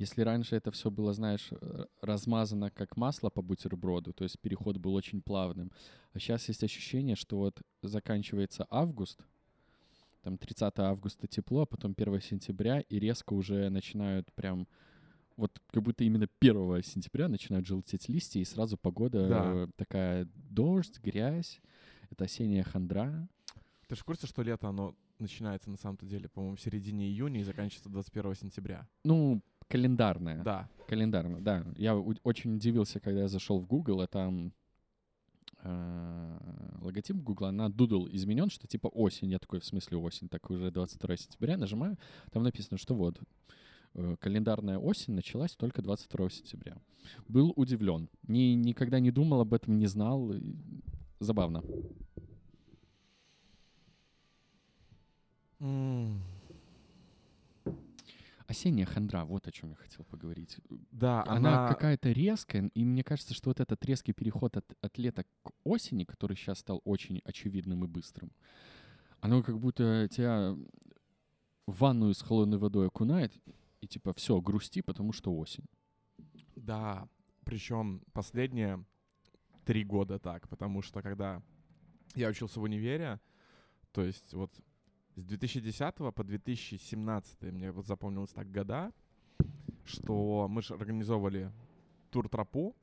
Если раньше это все было, знаешь, э, размазано как масло по бутерброду, то есть переход был очень плавным, а сейчас есть ощущение, что вот заканчивается август, там 30 августа тепло, а потом 1 сентября, и резко уже начинают прям вот как будто именно 1 сентября начинают желтеть листья, и сразу погода Да. э, такая дождь, грязь, это осенняя хандра. Ты же в курсе, что лето, оно начинается на самом-то деле, по-моему, в середине июня и заканчивается 21 сентября? Ну, календарная. Да. Календарно, да. Я очень удивился, когда я зашел в Google, а там э, логотип Google на Doodle изменен, что типа осень. Я такой, в смысле осень? Так уже 22 сентября. Нажимаю, там написано, что вот э, календарная осень началась только 22 сентября. Был удивлен. Ни, никогда не думал об этом, не знал. Забавно. Осенняя хандра, вот о чем я хотел поговорить. Да, Она, она... какая-то резкая, и мне кажется, что вот этот резкий переход от, от лета к осени, который сейчас стал очень очевидным и быстрым, оно как будто тебя в ванную с холодной водой окунает, и типа все, грусти, потому что осень. Да, причем последние три года так, потому что когда я учился в универе, то есть вот с 2010 по 2017 мне вот запомнилось так года, что мы же организовывали тур-тропу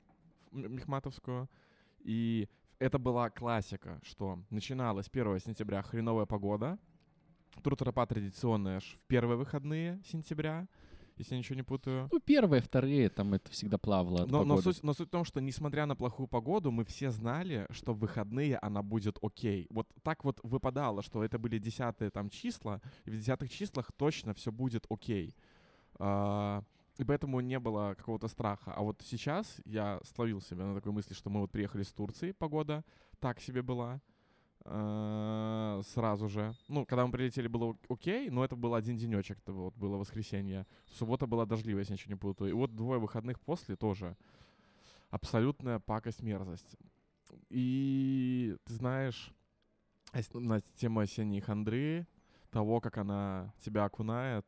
Мехматовскую, и это была классика, что начиналась 1 сентября хреновая погода, тур-тропа традиционная аж в первые выходные сентября, если я ничего не путаю. Ну, первые, вторые, там это всегда плавало Но, но, погоды. суть, но суть в том, что несмотря на плохую погоду, мы все знали, что в выходные она будет окей. Вот так вот выпадало, что это были десятые там числа, и в десятых числах точно все будет окей. А, и поэтому не было какого-то страха. А вот сейчас я словил себя на такой мысли, что мы вот приехали с Турции, погода так себе была. А, сразу же. Ну, когда мы прилетели, было ок- окей, но это был один денечек, это вот было воскресенье. Суббота была дождливая, если ничего не путаю. И вот двое выходных после тоже абсолютная пакость, мерзость. И ты знаешь, ос- на тему осенней хандры, того, как она тебя окунает,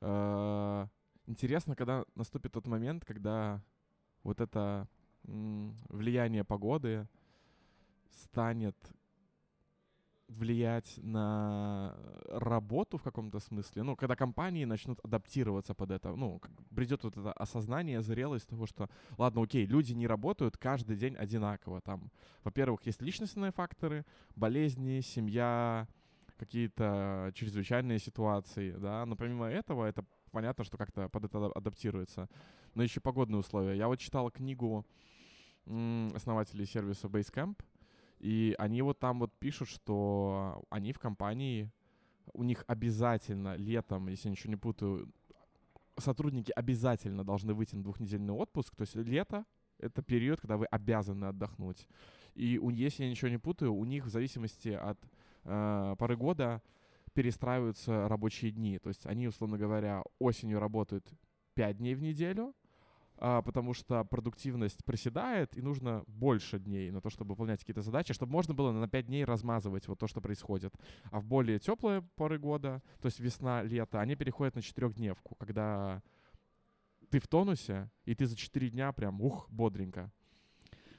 э, интересно, когда наступит тот момент, когда вот это влияние погоды станет влиять на работу в каком-то смысле, ну, когда компании начнут адаптироваться под это, ну, придет вот это осознание, зрелость того, что, ладно, окей, люди не работают каждый день одинаково, там, во-первых, есть личностные факторы, болезни, семья, какие-то чрезвычайные ситуации, да, но помимо этого, это понятно, что как-то под это ада- адаптируется, но еще погодные условия. Я вот читал книгу основателей сервиса Basecamp, и они вот там вот пишут, что они в компании, у них обязательно летом, если я ничего не путаю, сотрудники обязательно должны выйти на двухнедельный отпуск. То есть лето — это период, когда вы обязаны отдохнуть. И если я ничего не путаю, у них в зависимости от э, поры года перестраиваются рабочие дни. То есть они, условно говоря, осенью работают 5 дней в неделю, потому что продуктивность проседает, и нужно больше дней на то, чтобы выполнять какие-то задачи, чтобы можно было на 5 дней размазывать вот то, что происходит. А в более теплые поры года, то есть весна, лето, они переходят на четырехдневку, когда ты в тонусе, и ты за 4 дня прям, ух, бодренько.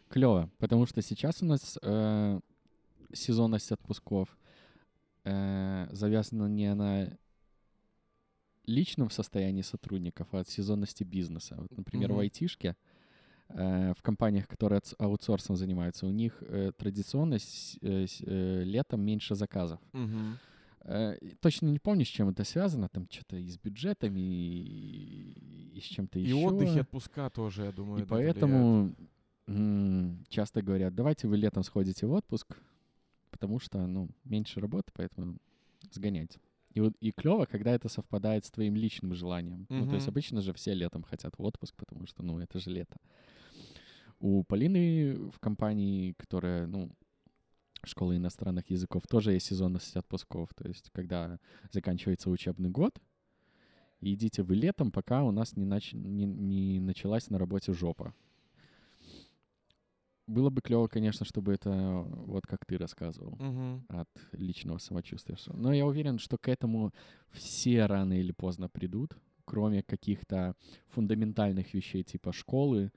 Клево, потому что сейчас у нас э, сезонность отпусков э, завязана не на личном состоянии сотрудников, а от сезонности бизнеса. Вот, например, в Мгм. айтишке э, в компаниях, которые аутс- аутсорсом занимаются, у них э, традиционно с- э, летом меньше заказов. И Точно не помню, с чем это связано, там что-то и с бюджетами, и, и с чем-то И еще. отдых, и отпуска тоже, я думаю, И поэтому м, часто говорят, давайте вы летом сходите в отпуск, потому что, ну, меньше работы, поэтому сгоняйте. И, вот, и клево, когда это совпадает с твоим личным желанием. Ну, то есть обычно же все летом хотят в отпуск, потому что, ну, это же лето. У Полины в компании, которая, ну, школа иностранных языков, тоже есть сезонность отпусков. То есть, когда заканчивается учебный год, идите вы летом, пока у нас не, нач... не, не началась на работе жопа. Было бы клево, конечно, чтобы это вот как ты рассказывал Мгм. от личного самочувствия. Но я уверен, что к этому все рано или поздно придут, кроме каких-то фундаментальных вещей типа школы,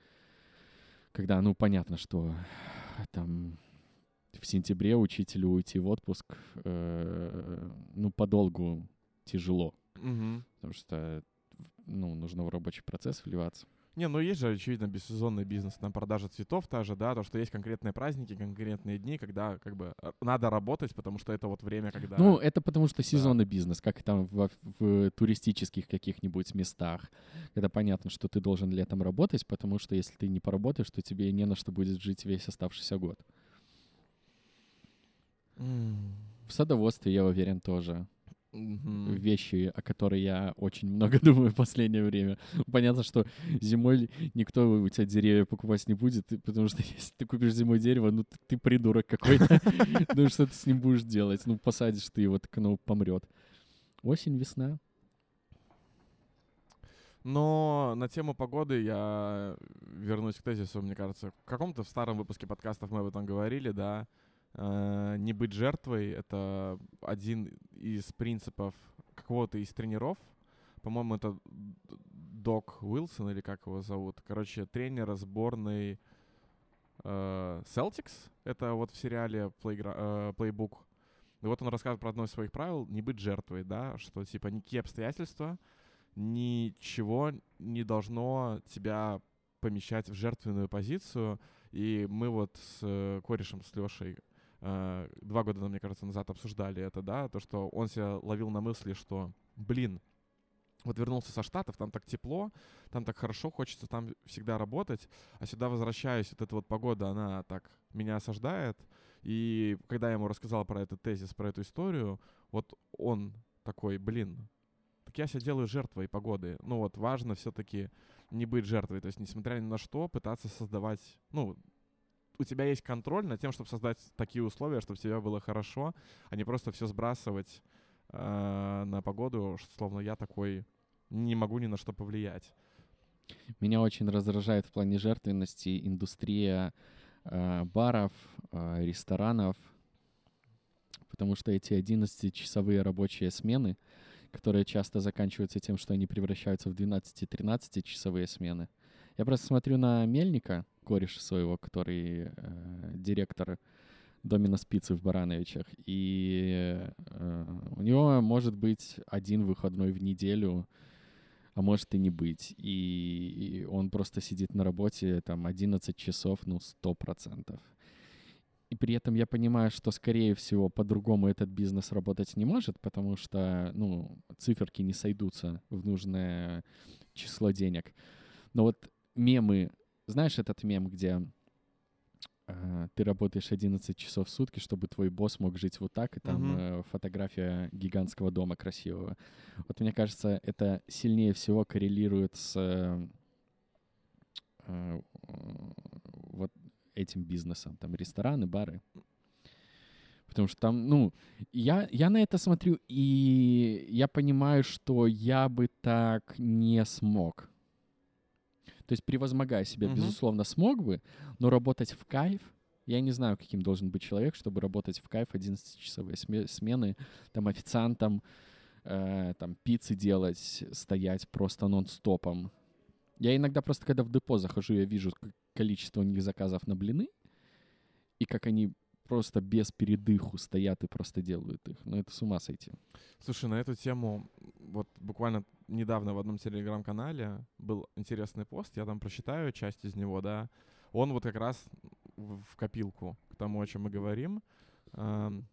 когда, ну, понятно, что там в сентябре учителю уйти в отпуск, э, ну, подолгу тяжело, Мгм. потому что, ну, нужно в рабочий процесс вливаться. Не, ну есть же, очевидно, бессезонный бизнес, там продажа цветов та же, да, то, что есть конкретные праздники, конкретные дни, когда как бы э, надо работать, потому что это вот время, когда... Ну, это потому что сезонный бизнес, как там в, в туристических каких-нибудь местах, когда понятно, что ты должен летом работать, потому что если ты не поработаешь, то тебе не на что будет жить весь оставшийся год. М, В садоводстве, я уверен, тоже мгм. вещи, о которых я очень много думаю в последнее время. Понятно, что зимой никто у тебя деревья покупать не будет, потому что если ты купишь зимой дерево, ну ты, ты придурок какой-то. Ну что ты с ним будешь делать? Ну посадишь ты его, так оно помрет. Осень, весна. Но на тему погоды я вернусь к тезису, мне кажется. В каком-то в старом выпуске подкастов мы об этом говорили, да. Э, не быть жертвой — это один из принципов какого-то из тренеров. По-моему, это Док Уилсон или как его зовут. Короче, тренер сборной э, Celtics. Это вот в сериале Playgra- э, Playbook. И вот он рассказывает про одно из своих правил — не быть жертвой, да, что типа никакие обстоятельства ничего не должно тебя помещать в жертвенную позицию. И мы вот с э, корешем, с Лешей, э, два года, мне кажется, назад обсуждали это, да, то, что он себя ловил на мысли, что, блин, вот вернулся со Штатов, там так тепло, там так хорошо, хочется там всегда работать, а сюда возвращаюсь, вот эта вот погода, она так меня осаждает. И когда я ему рассказал про этот тезис, про эту историю, вот он такой, блин, так я себя делаю жертвой погоды. Ну вот важно все-таки не быть жертвой. То есть, несмотря ни на что, пытаться создавать, ну, у тебя есть контроль над тем, чтобы создать такие условия, чтобы тебе было хорошо, а не просто все сбрасывать э, на погоду, что словно я такой не могу ни на что повлиять. Меня очень раздражает в плане жертвенности индустрия э, баров, э, ресторанов, потому что эти 11-часовые рабочие смены, которые часто заканчиваются тем, что они превращаются в 12-13 часовые смены. Я просто смотрю на Мельника, кореша своего, который э, директор Домина Спицы в Барановичах, и э, у него может быть один выходной в неделю, а может и не быть. И, и он просто сидит на работе там 11 часов, ну, 100%. И при этом я понимаю, что, скорее всего, по-другому этот бизнес работать не может, потому что, ну, циферки не сойдутся в нужное число денег. Но вот мемы, знаешь этот мем, где э, ты работаешь 11 часов в сутки, чтобы твой босс мог жить вот так, и там Мгм. э, фотография гигантского дома красивого. Вот мне кажется, это сильнее всего коррелирует с э, э, вот этим бизнесом, там рестораны, бары. Потому что там, ну, я, я на это смотрю, и я понимаю, что я бы так не смог. То есть, превозмогая себя, Мгм. безусловно, смог бы, но работать в кайф, я не знаю, каким должен быть человек, чтобы работать в кайф 11-часовые сме- смены, там, официантом, э, там, пиццы делать, стоять просто нон-стопом. Я иногда просто, когда в депо захожу, я вижу количество у них заказов на блины, и как они просто без передыху стоят и просто делают их. Ну, это с ума сойти. Слушай, на эту тему вот буквально недавно в одном телеграм-канале был интересный пост, я там прочитаю часть из него, да. Он вот как раз в копилку к тому, о чем мы говорим. Эм,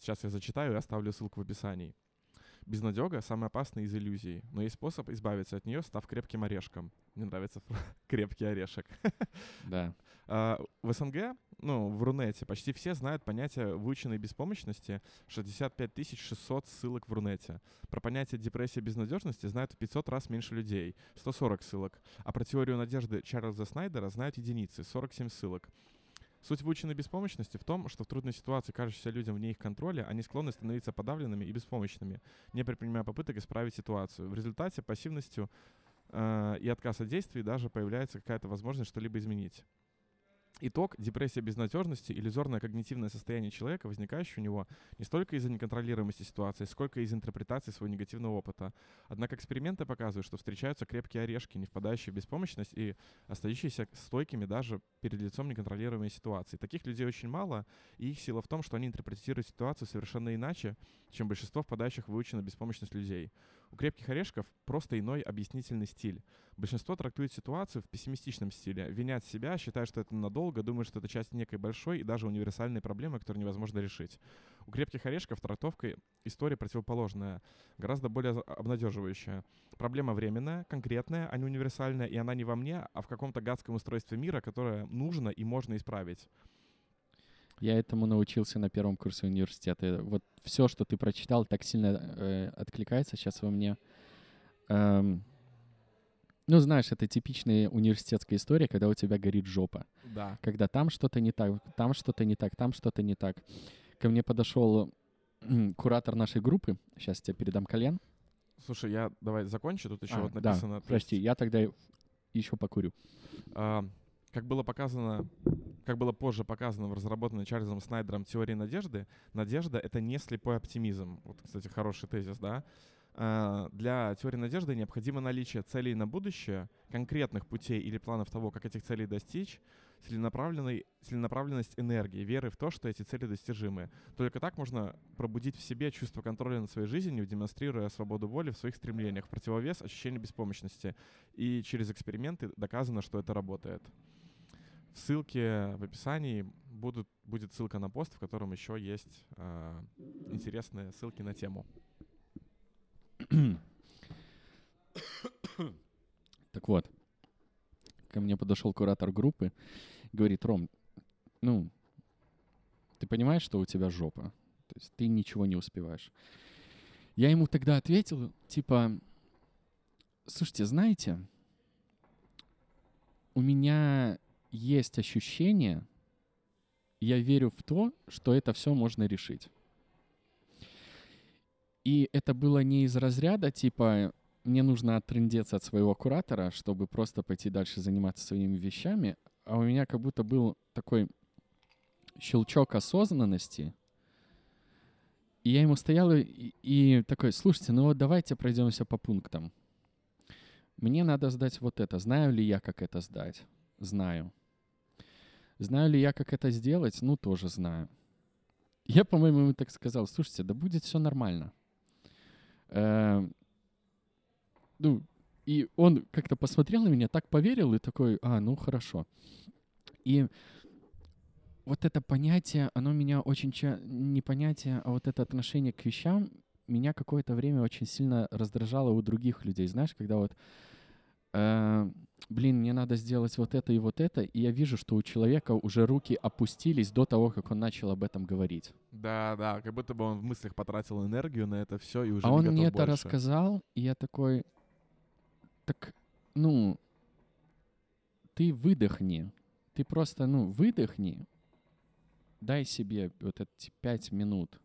Сейчас я зачитаю и оставлю ссылку в описании. Безнадега — самый опасный из иллюзий, но есть способ избавиться от нее, став крепким орешком. Мне нравится крепкий орешек. Да. А, В СНГ, ну, в Рунете, почти все знают понятие выученной беспомощности. 65 600 ссылок в Рунете. Про понятие депрессии безнадежности знают в 500 раз меньше людей. 140 ссылок. А про теорию надежды Чарльза Снайдера знают единицы. 47 ссылок. Суть выученной беспомощности в том, что в трудной ситуации, кажущейся людям вне их контроля, они склонны становиться подавленными и беспомощными, не предпринимая попыток исправить ситуацию. В результате пассивностью э, и отказ от действий даже появляется какая-то возможность что-либо изменить. Итог – депрессия безнадежности, иллюзорное когнитивное состояние человека, возникающее у него не столько из-за неконтролируемости ситуации, сколько из интерпретации своего негативного опыта. Однако эксперименты показывают, что встречаются крепкие орешки, не впадающие в беспомощность и остающиеся стойкими даже перед лицом неконтролируемой ситуации. Таких людей очень мало, и их сила в том, что они интерпретируют ситуацию совершенно иначе, чем большинство впадающих в выученную беспомощность людей. У крепких орешков просто иной объяснительный стиль. Большинство трактует ситуацию в пессимистичном стиле, винят себя, считают, что это надолго, думают, что это часть некой большой и даже универсальной проблемы, которую невозможно решить. У крепких орешков трактовка истории противоположная, гораздо более обнадеживающая. Проблема временная, конкретная, а не универсальная, и она не во мне, а в каком-то гадском устройстве мира, которое нужно и можно исправить. Я этому научился на первом курсе университета. Вот все, что ты прочитал, так сильно э, откликается сейчас во мне. Эм, ну, знаешь, это типичная университетская история, когда у тебя горит жопа. Да. Когда там что-то не так, там что-то не так, там что-то не так. Ко мне подошел куратор нашей группы. Сейчас тебе передам колен. Слушай, я давай закончу. Тут еще А, вот да, написано. то Прости, есть, я тогда еще покурю. а, как было показано, как было позже показано в разработанной Чарльзом Снайдером теории надежды, надежда — это не слепой оптимизм. Вот, кстати, хороший тезис, да? А, Для теории надежды необходимо наличие целей на будущее, конкретных путей или планов того, как этих целей достичь, целенаправленной, целенаправленность энергии, веры в то, что эти цели достижимы. Только так можно пробудить в себе чувство контроля над своей жизнью, демонстрируя свободу воли в своих стремлениях, в противовес ощущению беспомощности. И через эксперименты доказано, что это работает. В ссылке в описании будут, будет ссылка на пост, в котором еще есть а, интересные ссылки на тему. Так вот, ко мне подошел куратор группы, говорит, Ром, ну, ты понимаешь, что у тебя жопа? То есть ты ничего не успеваешь. Я ему тогда ответил, типа, слушайте, знаете, у меня есть ощущение, я верю в то, что это все можно решить. И это было не из разряда, типа, мне нужно оттрындеться от своего куратора, чтобы просто пойти дальше заниматься своими вещами, а у меня как будто был такой щелчок осознанности, и я ему стоял и, и такой, слушайте, ну вот давайте пройдемся по пунктам. Мне надо сдать вот это. Знаю ли я, как это сдать? Знаю. Знаю ли я, как это сделать? Ну, тоже знаю. Я, по-моему, ему так сказал, слушайте, да будет все нормально. Эм, ну, и он как-то посмотрел на меня, так поверил и такой, а, ну хорошо. И вот это понятие, оно меня очень, ча- не понятие, а вот это отношение к вещам меня какое-то время очень сильно раздражало у других людей. Знаешь, когда вот, э, блин, мне надо сделать вот это и вот это, и я вижу, что у человека уже руки опустились до того, как он начал об этом говорить. Да, да, как будто бы он в мыслях потратил энергию на это все и уже а не он готов мне это больше. рассказал, и я такой, так, ну, ты выдохни. Ты просто, ну, выдохни. Дай себе вот эти пять минут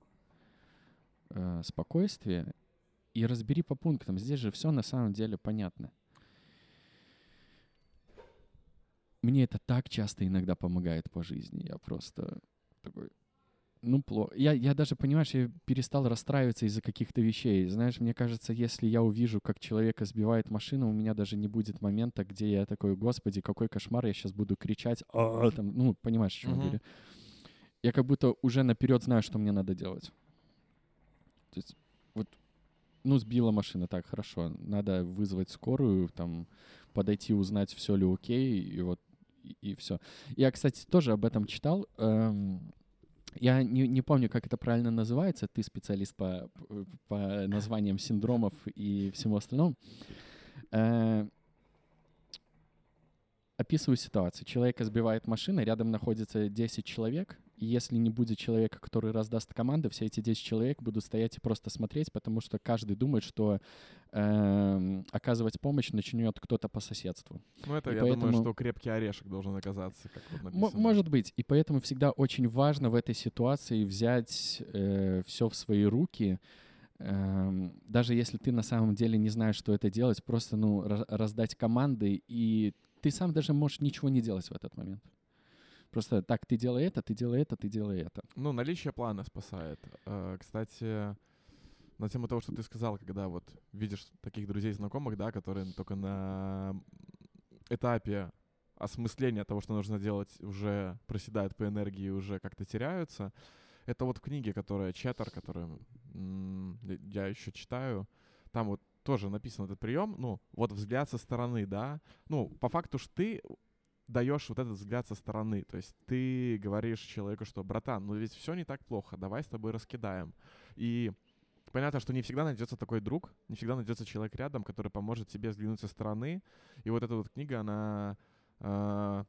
э, спокойствия и разбери по пунктам. Здесь же все на самом деле понятно. Мне это так часто иногда помогает по жизни. Я просто такой, ну, плохо. Я, я даже, понимаешь, я перестал расстраиваться из-за каких-то вещей. Знаешь, мне кажется, если я увижу, как человека сбивает машина, у меня даже не будет момента, где я такой, господи, какой кошмар, я сейчас буду кричать, «А-а-а», там, ну, понимаешь, о чем я говорю. я как будто уже наперед знаю, что мне надо делать. То есть вот, ну, сбила машина, так, хорошо, надо вызвать скорую, там, подойти, узнать, все ли окей, и вот, и, все. Я, кстати, тоже об этом читал. Эм, я не, не помню, как это правильно называется. Ты специалист по, по названиям синдромов и всему остальному. Э, описываю ситуацию. Человека сбивает машина, рядом находится 10 человек, если не будет человека, который раздаст команды, все эти 10 человек будут стоять и просто смотреть, потому что каждый думает, что э, оказывать помощь начнет кто-то по соседству. Ну, это, И я поэтому- думаю, что крепкий орешек должен оказаться, как вот М- написано. может быть. И поэтому всегда очень важно в этой ситуации взять все в свои руки. Эм, даже если ты на самом деле не знаешь, что это делать, просто ну, раздать команды, и ты сам даже можешь ничего не делать в этот момент. Просто так, ты делай это, ты делай это, ты делай это. Ну, наличие плана спасает. Э, Кстати, на тему того, что ты сказал, когда вот видишь таких друзей, знакомых, да, которые только на этапе осмысления того, что нужно делать, уже проседают по энергии, уже как-то теряются. Это вот в книге, которая Четтер, которую я еще читаю, там вот тоже написан этот прием, ну, вот взгляд со стороны, да. Ну, по факту ж ты даешь вот этот взгляд со стороны. То есть ты говоришь человеку, что, братан, ну ведь все не так плохо, давай с тобой раскидаем. И понятно, что не всегда найдется такой друг, не всегда найдется человек рядом, который поможет тебе взглянуть со стороны. И вот эта вот книга, она а,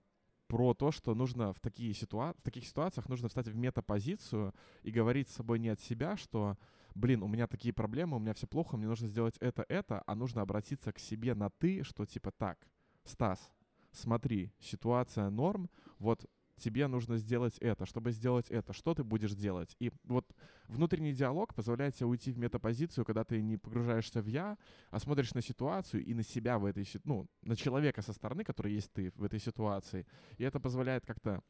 про то, что нужно в, такие ситуа- в таких ситуациях нужно встать в метапозицию и говорить с собой не от себя, что блин, у меня такие проблемы, у меня все плохо, мне нужно сделать это, это, а нужно обратиться к себе на ты, что типа так, Стас, смотри, ситуация норм, вот тебе нужно сделать это. Чтобы сделать это, что ты будешь делать? И вот внутренний диалог позволяет тебе уйти в метапозицию, когда ты не погружаешься в «я», а смотришь на ситуацию и на себя в этой ну, на человека со стороны, который есть ты в этой ситуации. И это позволяет как-то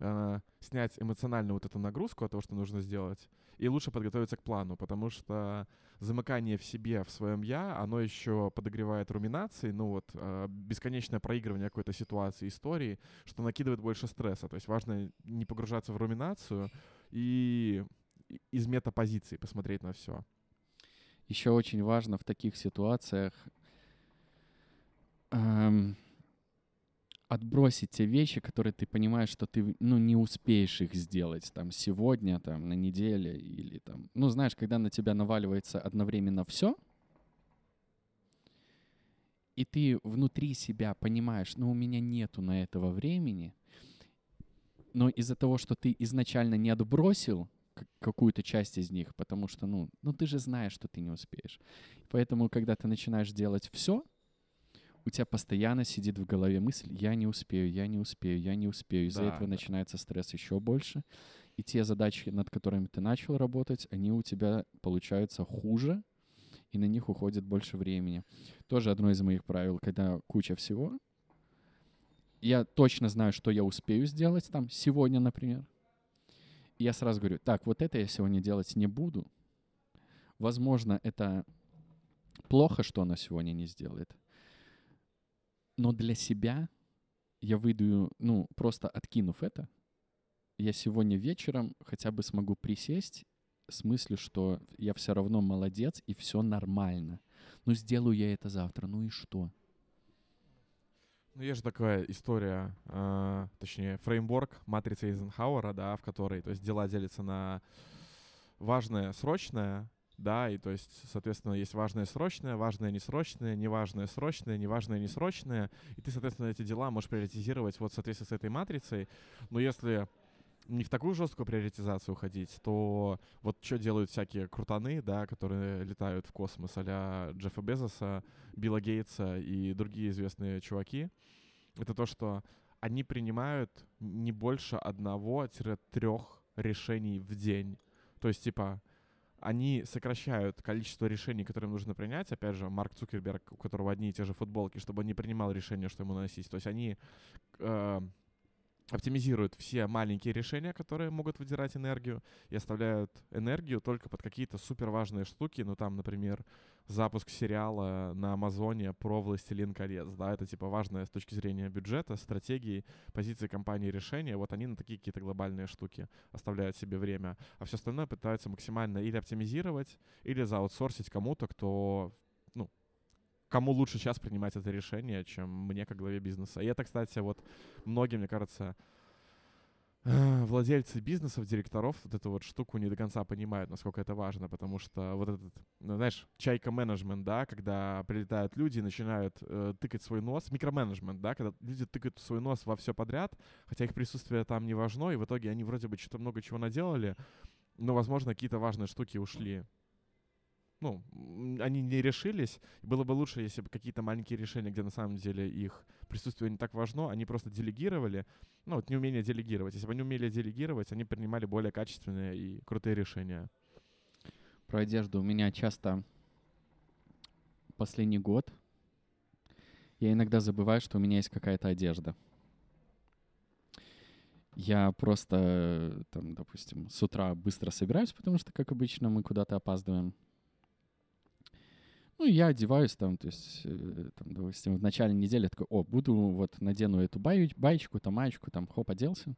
э, снять эмоциональную вот эту нагрузку от того, что нужно сделать, и лучше подготовиться к плану, потому что замыкание в себе, в своем я, оно еще подогревает руминации, ну вот э, бесконечное проигрывание какой-то ситуации, истории, что накидывает больше стресса. То есть важно не погружаться в руминацию и- из метапозиции посмотреть на все. Еще очень важно в таких ситуациях эм, отбросить те вещи, которые ты понимаешь, что ты ну, не успеешь их сделать там сегодня, там, на неделе или там. Ну, знаешь, когда на тебя наваливается одновременно все, и ты внутри себя понимаешь, ну, у меня нету на этого времени, но из-за того, что ты изначально не отбросил какую-то часть из них, потому что, ну, ну ты же знаешь, что ты не успеешь. Поэтому, когда ты начинаешь делать все, у тебя постоянно сидит в голове мысль, я не успею, я не успею, я не успею. Из-за Да, этого да. начинается стресс еще больше. И те задачи, над которыми ты начал работать, они у тебя получаются хуже, и на них уходит больше времени. Тоже одно из моих правил, когда куча всего, я точно знаю, что я успею сделать там сегодня, например. И я сразу говорю, так, вот это я сегодня делать не буду. Возможно, это плохо, что она сегодня не сделает. Но для себя я выйду, ну, просто откинув это, я сегодня вечером хотя бы смогу присесть с мыслью, что я все равно молодец и все нормально. Ну, сделаю я это завтра, ну и что? Ну, есть же такая история, э, точнее, фреймворк матрицы Эйзенхауэра, да, в которой, то есть, дела делятся на важное, срочное, да, и то есть, соответственно, есть важное, срочное, важное, несрочное, неважное, срочное, неважное, несрочное, и ты, соответственно, эти дела можешь приоритизировать вот в соответствии с этой матрицей, но если не в такую жесткую приоритизацию уходить, то вот что делают всякие крутаны, да, которые летают в космос а Джеффа Безоса, Билла Гейтса и другие известные чуваки, это то, что они принимают не больше одного-трех решений в день. То есть, типа, они сокращают количество решений, которые им нужно принять. Опять же, Марк Цукерберг, у которого одни и те же футболки, чтобы он не принимал решения, что ему носить. То есть они э, оптимизируют все маленькие решения, которые могут выдирать энергию, и оставляют энергию только под какие-то супер важные штуки. Ну, там, например, запуск сериала на Амазоне про «Властелин колец», да, это, типа, важное с точки зрения бюджета, стратегии, позиции компании решения. Вот они на такие какие-то глобальные штуки оставляют себе время, а все остальное пытаются максимально или оптимизировать, или заутсорсить кому-то, кто кому лучше сейчас принимать это решение, чем мне как главе бизнеса. И это, кстати, вот многие, мне кажется, э, владельцы бизнесов, директоров вот эту вот штуку не до конца понимают, насколько это важно, потому что вот этот, ну, знаешь, чайка-менеджмент, да, когда прилетают люди и начинают э, тыкать свой нос, микроменеджмент, да, когда люди тыкают свой нос во все подряд, хотя их присутствие там не важно, и в итоге они вроде бы что-то много чего наделали, но, возможно, какие-то важные штуки ушли ну, они не решились. Было бы лучше, если бы какие-то маленькие решения, где на самом деле их присутствие не так важно, они просто делегировали. Ну, вот неумение делегировать. Если бы они умели делегировать, они принимали более качественные и крутые решения. Про одежду. У меня часто последний год я иногда забываю, что у меня есть какая-то одежда. Я просто, там, допустим, с утра быстро собираюсь, потому что, как обычно, мы куда-то опаздываем. Ну, я одеваюсь там, то есть, э, там, допустим, в начале недели такой, о, буду, вот, надену эту баю, баечку, там, маечку, там, хоп, оделся.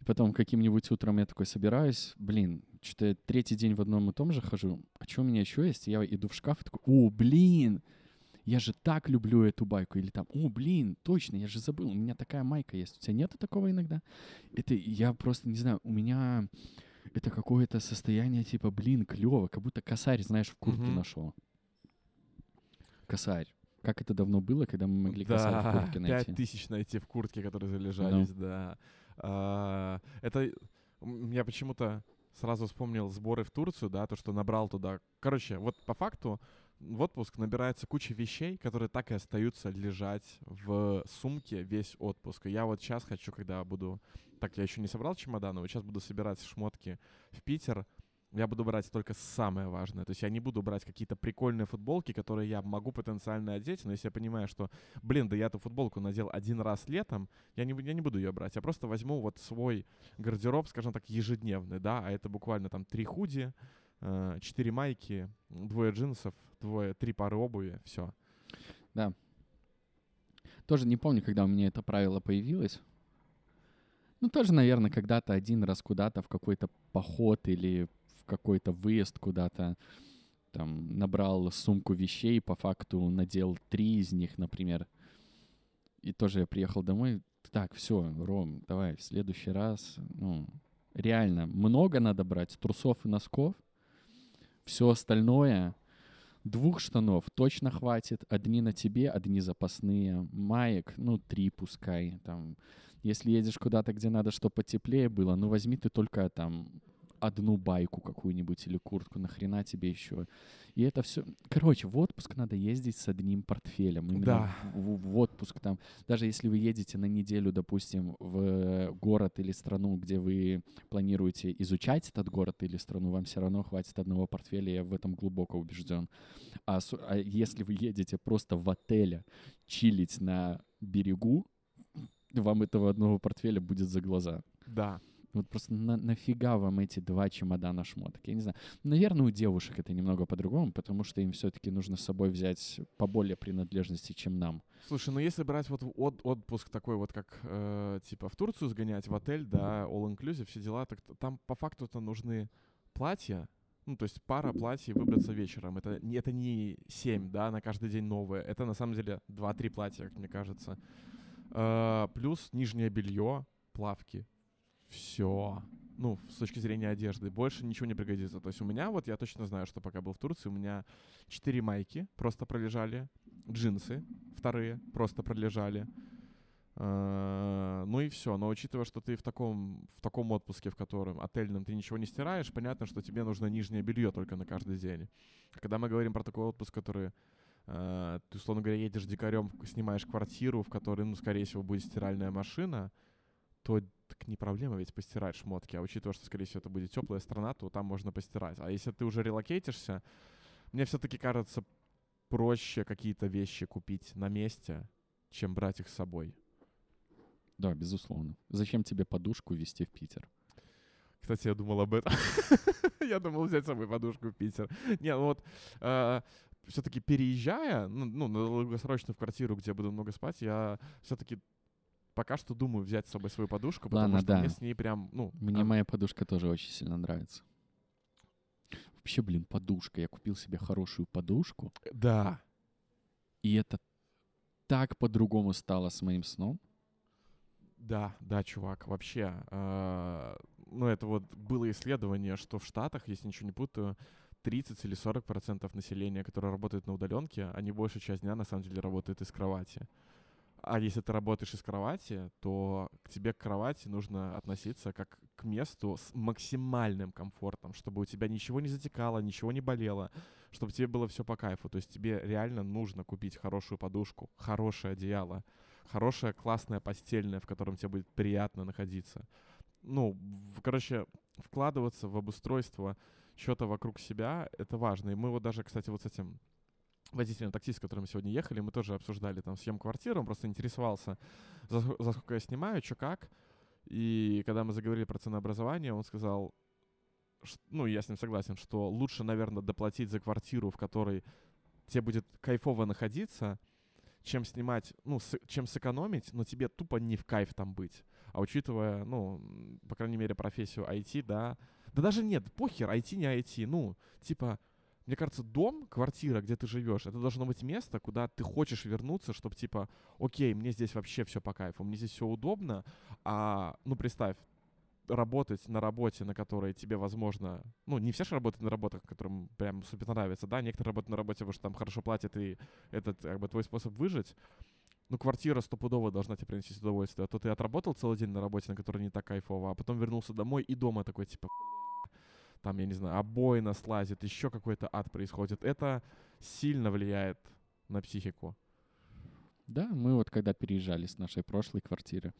И потом каким-нибудь утром я такой собираюсь, блин, что-то я третий день в одном и том же хожу, а что у меня еще есть? И я иду в шкаф и такой, о, блин, я же так люблю эту байку. Или там, о, блин, точно, я же забыл, у меня такая майка есть. У тебя нету такого иногда? Это я просто, не знаю, у меня это какое-то состояние типа, блин, клево, как будто косарь, знаешь, в куртке mm-hmm. нашел косарь. Как это давно было, когда мы могли да, косарь в куртке найти? пять тысяч найти в куртке, которые залежались, no. да. А, это я почему-то сразу вспомнил сборы в Турцию, да, то, что набрал туда. Короче, вот по факту в отпуск набирается куча вещей, которые так и остаются лежать в сумке весь отпуск. И я вот сейчас хочу, когда буду... Так, я еще не собрал чемодан, но сейчас буду собирать шмотки в Питер, я буду брать только самое важное. То есть я не буду брать какие-то прикольные футболки, которые я могу потенциально одеть, но если я понимаю, что, блин, да я эту футболку надел один раз летом, я не, я не буду ее брать. Я просто возьму вот свой гардероб, скажем так, ежедневный, да, а это буквально там три худи, э, четыре майки, двое джинсов, двое, три пары обуви, все. Да. Тоже не помню, когда у меня это правило появилось. Ну, тоже, наверное, когда-то один раз куда-то в какой-то поход или какой-то выезд куда-то, там, набрал сумку вещей, по факту надел три из них, например. И тоже я приехал домой, так, все, Ром, давай, в следующий раз, ну, реально, много надо брать трусов и носков, все остальное, двух штанов точно хватит, одни на тебе, одни запасные, маек, ну, три пускай, там, если едешь куда-то, где надо, чтобы потеплее было, ну, возьми ты только там одну байку какую-нибудь или куртку, нахрена тебе еще. И это все... Короче, в отпуск надо ездить с одним портфелем. Именно да. в, в отпуск там. Даже если вы едете на неделю, допустим, в город или страну, где вы планируете изучать этот город или страну, вам все равно хватит одного портфеля, я в этом глубоко убежден. А, а если вы едете просто в отеле чилить на берегу, вам этого одного портфеля будет за глаза. Да. Вот просто на, нафига вам эти два чемодана шмоток? Я не знаю. Наверное, у девушек это немного по-другому, потому что им все-таки нужно с собой взять поболее принадлежности, чем нам. Слушай, ну если брать вот от, отпуск такой вот, как э, типа в Турцию сгонять, в отель, да, all-inclusive, все дела, так там по факту-то нужны платья, ну, то есть пара платьев выбраться вечером. Это, это не 7, да, на каждый день новое. Это на самом деле 2-3 платья, как мне кажется. Э, плюс нижнее белье, плавки, все. Ну, с точки зрения одежды. Больше ничего не пригодится. То есть у меня, вот я точно знаю, что пока был в Турции, у меня четыре майки просто пролежали, джинсы вторые просто пролежали. Uh, ну и все. Но учитывая, что ты в таком, в таком отпуске, в котором отельном ты ничего не стираешь, понятно, что тебе нужно нижнее белье только на каждый день. Когда мы говорим про такой отпуск, который uh, ты, условно говоря, едешь дикарем, снимаешь квартиру, в которой, ну, скорее всего, будет стиральная машина, то так не проблема ведь постирать шмотки, а учитывая, что, скорее всего, это будет теплая страна, то там можно постирать. А если ты уже релокейтишься, мне все-таки кажется проще какие-то вещи купить на месте, чем брать их с собой. Да, безусловно. Зачем тебе подушку везти в Питер? Кстати, я думал об этом. я думал взять с собой подушку в Питер. Не, ну вот э, все-таки переезжая, ну, ну, на долгосрочную в квартиру, где буду много спать, я все-таки пока что думаю взять с собой свою подушку, потому Ладно, что да. мне с ней прям, ну... Мне а- моя подушка тоже очень сильно нравится. Вообще, блин, подушка. Я купил себе хорошую подушку, Да, и это так по-другому стало с моим сном. да, да, чувак, вообще. э, ну, это вот было исследование, что в Штатах, если ничего не путаю, 30 или 40 процентов населения, которое работает на удаленке, они большую часть дня на самом деле работают из кровати. А если ты работаешь из кровати, то к тебе к кровати нужно относиться как к месту с максимальным комфортом, чтобы у тебя ничего не затекало, ничего не болело, чтобы тебе было все по кайфу. То есть тебе реально нужно купить хорошую подушку, хорошее одеяло, хорошее классное постельное, в котором тебе будет приятно находиться. Ну, в- короче, вкладываться в обустройство что-то вокруг себя, это важно. И мы вот даже, кстати, вот с этим водителем такси, с которым сегодня ехали, мы тоже обсуждали там съем квартиры, он просто интересовался, за, за сколько я снимаю, что как. И когда мы заговорили про ценообразование, он сказал, ш- ну, я с ним согласен, что лучше, наверное, доплатить за квартиру, в которой тебе будет кайфово находиться, чем снимать, ну, с- чем сэкономить, но тебе тупо не в кайф там быть. А учитывая, ну, по крайней мере, профессию IT, да, да даже нет, похер, IT не IT, ну, типа, мне кажется, дом, квартира, где ты живешь, это должно быть место, куда ты хочешь вернуться, чтобы типа, окей, мне здесь вообще все по кайфу, мне здесь все удобно, а, ну, представь, работать на работе, на которой тебе, возможно, ну, не все же работают на работах, которым прям супер нравится, да, некоторые работают на работе, потому что там хорошо платят, и это как бы твой способ выжить, ну, квартира стопудово должна тебе приносить удовольствие. А то ты отработал целый день на работе, на которой не так кайфово, а потом вернулся домой и дома такой, типа. Там, я не знаю, обоина слазит, еще какой-то ад происходит. Это сильно влияет на психику. Да, мы вот когда переезжали с нашей прошлой квартиры,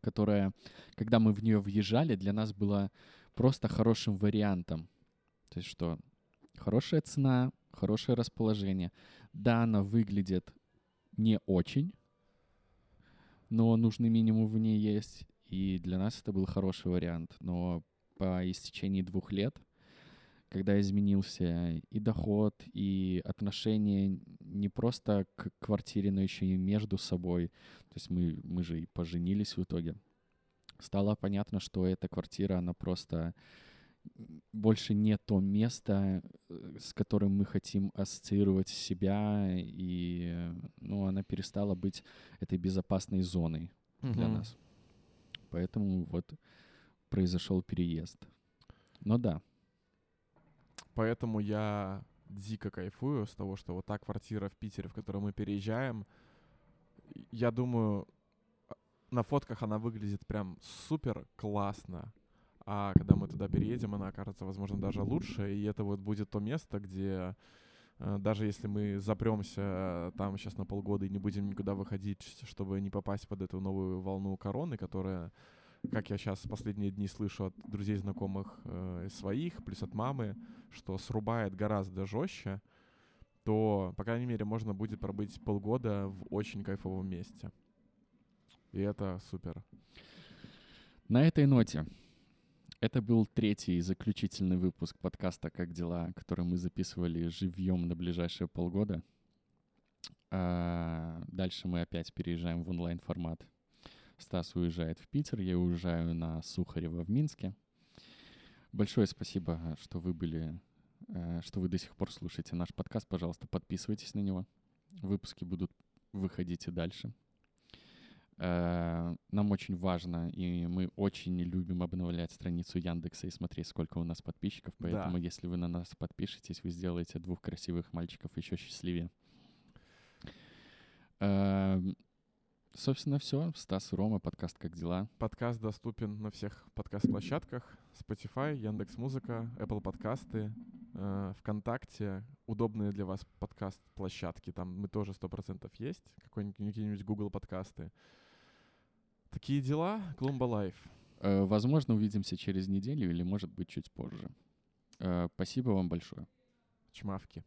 которая, когда мы в нее въезжали, для нас была просто хорошим вариантом. То есть что, хорошая цена, хорошее расположение. Да, она выглядит не очень, но нужный минимум в ней есть. И для нас это был хороший вариант. Но по истечении двух лет, когда изменился и доход, и отношение не просто к квартире, но еще и между собой, то есть мы, мы же и поженились в итоге, стало понятно, что эта квартира, она просто больше не то место, э, с которым мы хотим ассоциировать себя, и э, ну, она перестала быть этой безопасной зоной для Мгм. нас. Поэтому вот произошел переезд. Но да, Поэтому я дико кайфую с того, что вот та квартира в Питере, в которую мы переезжаем, я думаю, а, на фотках она выглядит прям супер классно. А когда мы туда переедем, она окажется, возможно, даже лучше. И это вот будет то место, где э, даже если мы запремся там сейчас на полгода и не будем никуда выходить, чтобы не попасть под эту новую волну короны, которая, как я сейчас последние дни слышу от друзей, знакомых э, своих, плюс от мамы, что срубает гораздо жестче, то, по крайней мере, можно будет пробыть полгода в очень кайфовом месте. И это супер. На этой ноте это был третий и заключительный выпуск подкаста «Как дела?», который мы записывали живьем на ближайшие полгода. А, дальше мы опять переезжаем в онлайн-формат. Стас уезжает в Питер, я уезжаю на Сухарево в Минске. Большое спасибо, что вы были, э, что вы до сих пор слушаете наш подкаст. Пожалуйста, подписывайтесь на него. Выпуски будут выходить и дальше. Э, Нам очень важно, и мы очень любим обновлять страницу Яндекса и смотреть, сколько у нас подписчиков. Да. Поэтому, если вы на нас подпишетесь, вы сделаете двух красивых мальчиков еще счастливее. Собственно, все. Стас Рома, подкаст «Как дела?». Подкаст доступен на всех подкаст-площадках. Spotify, Яндекс Музыка, Apple подкасты, э, ВКонтакте. Удобные для вас подкаст-площадки. Там мы тоже 100% есть. Какие-нибудь Google подкасты. Такие дела. Клумба Live. Э, Возможно, увидимся через неделю или, может быть, чуть позже. Э, Спасибо вам большое. Чмавки.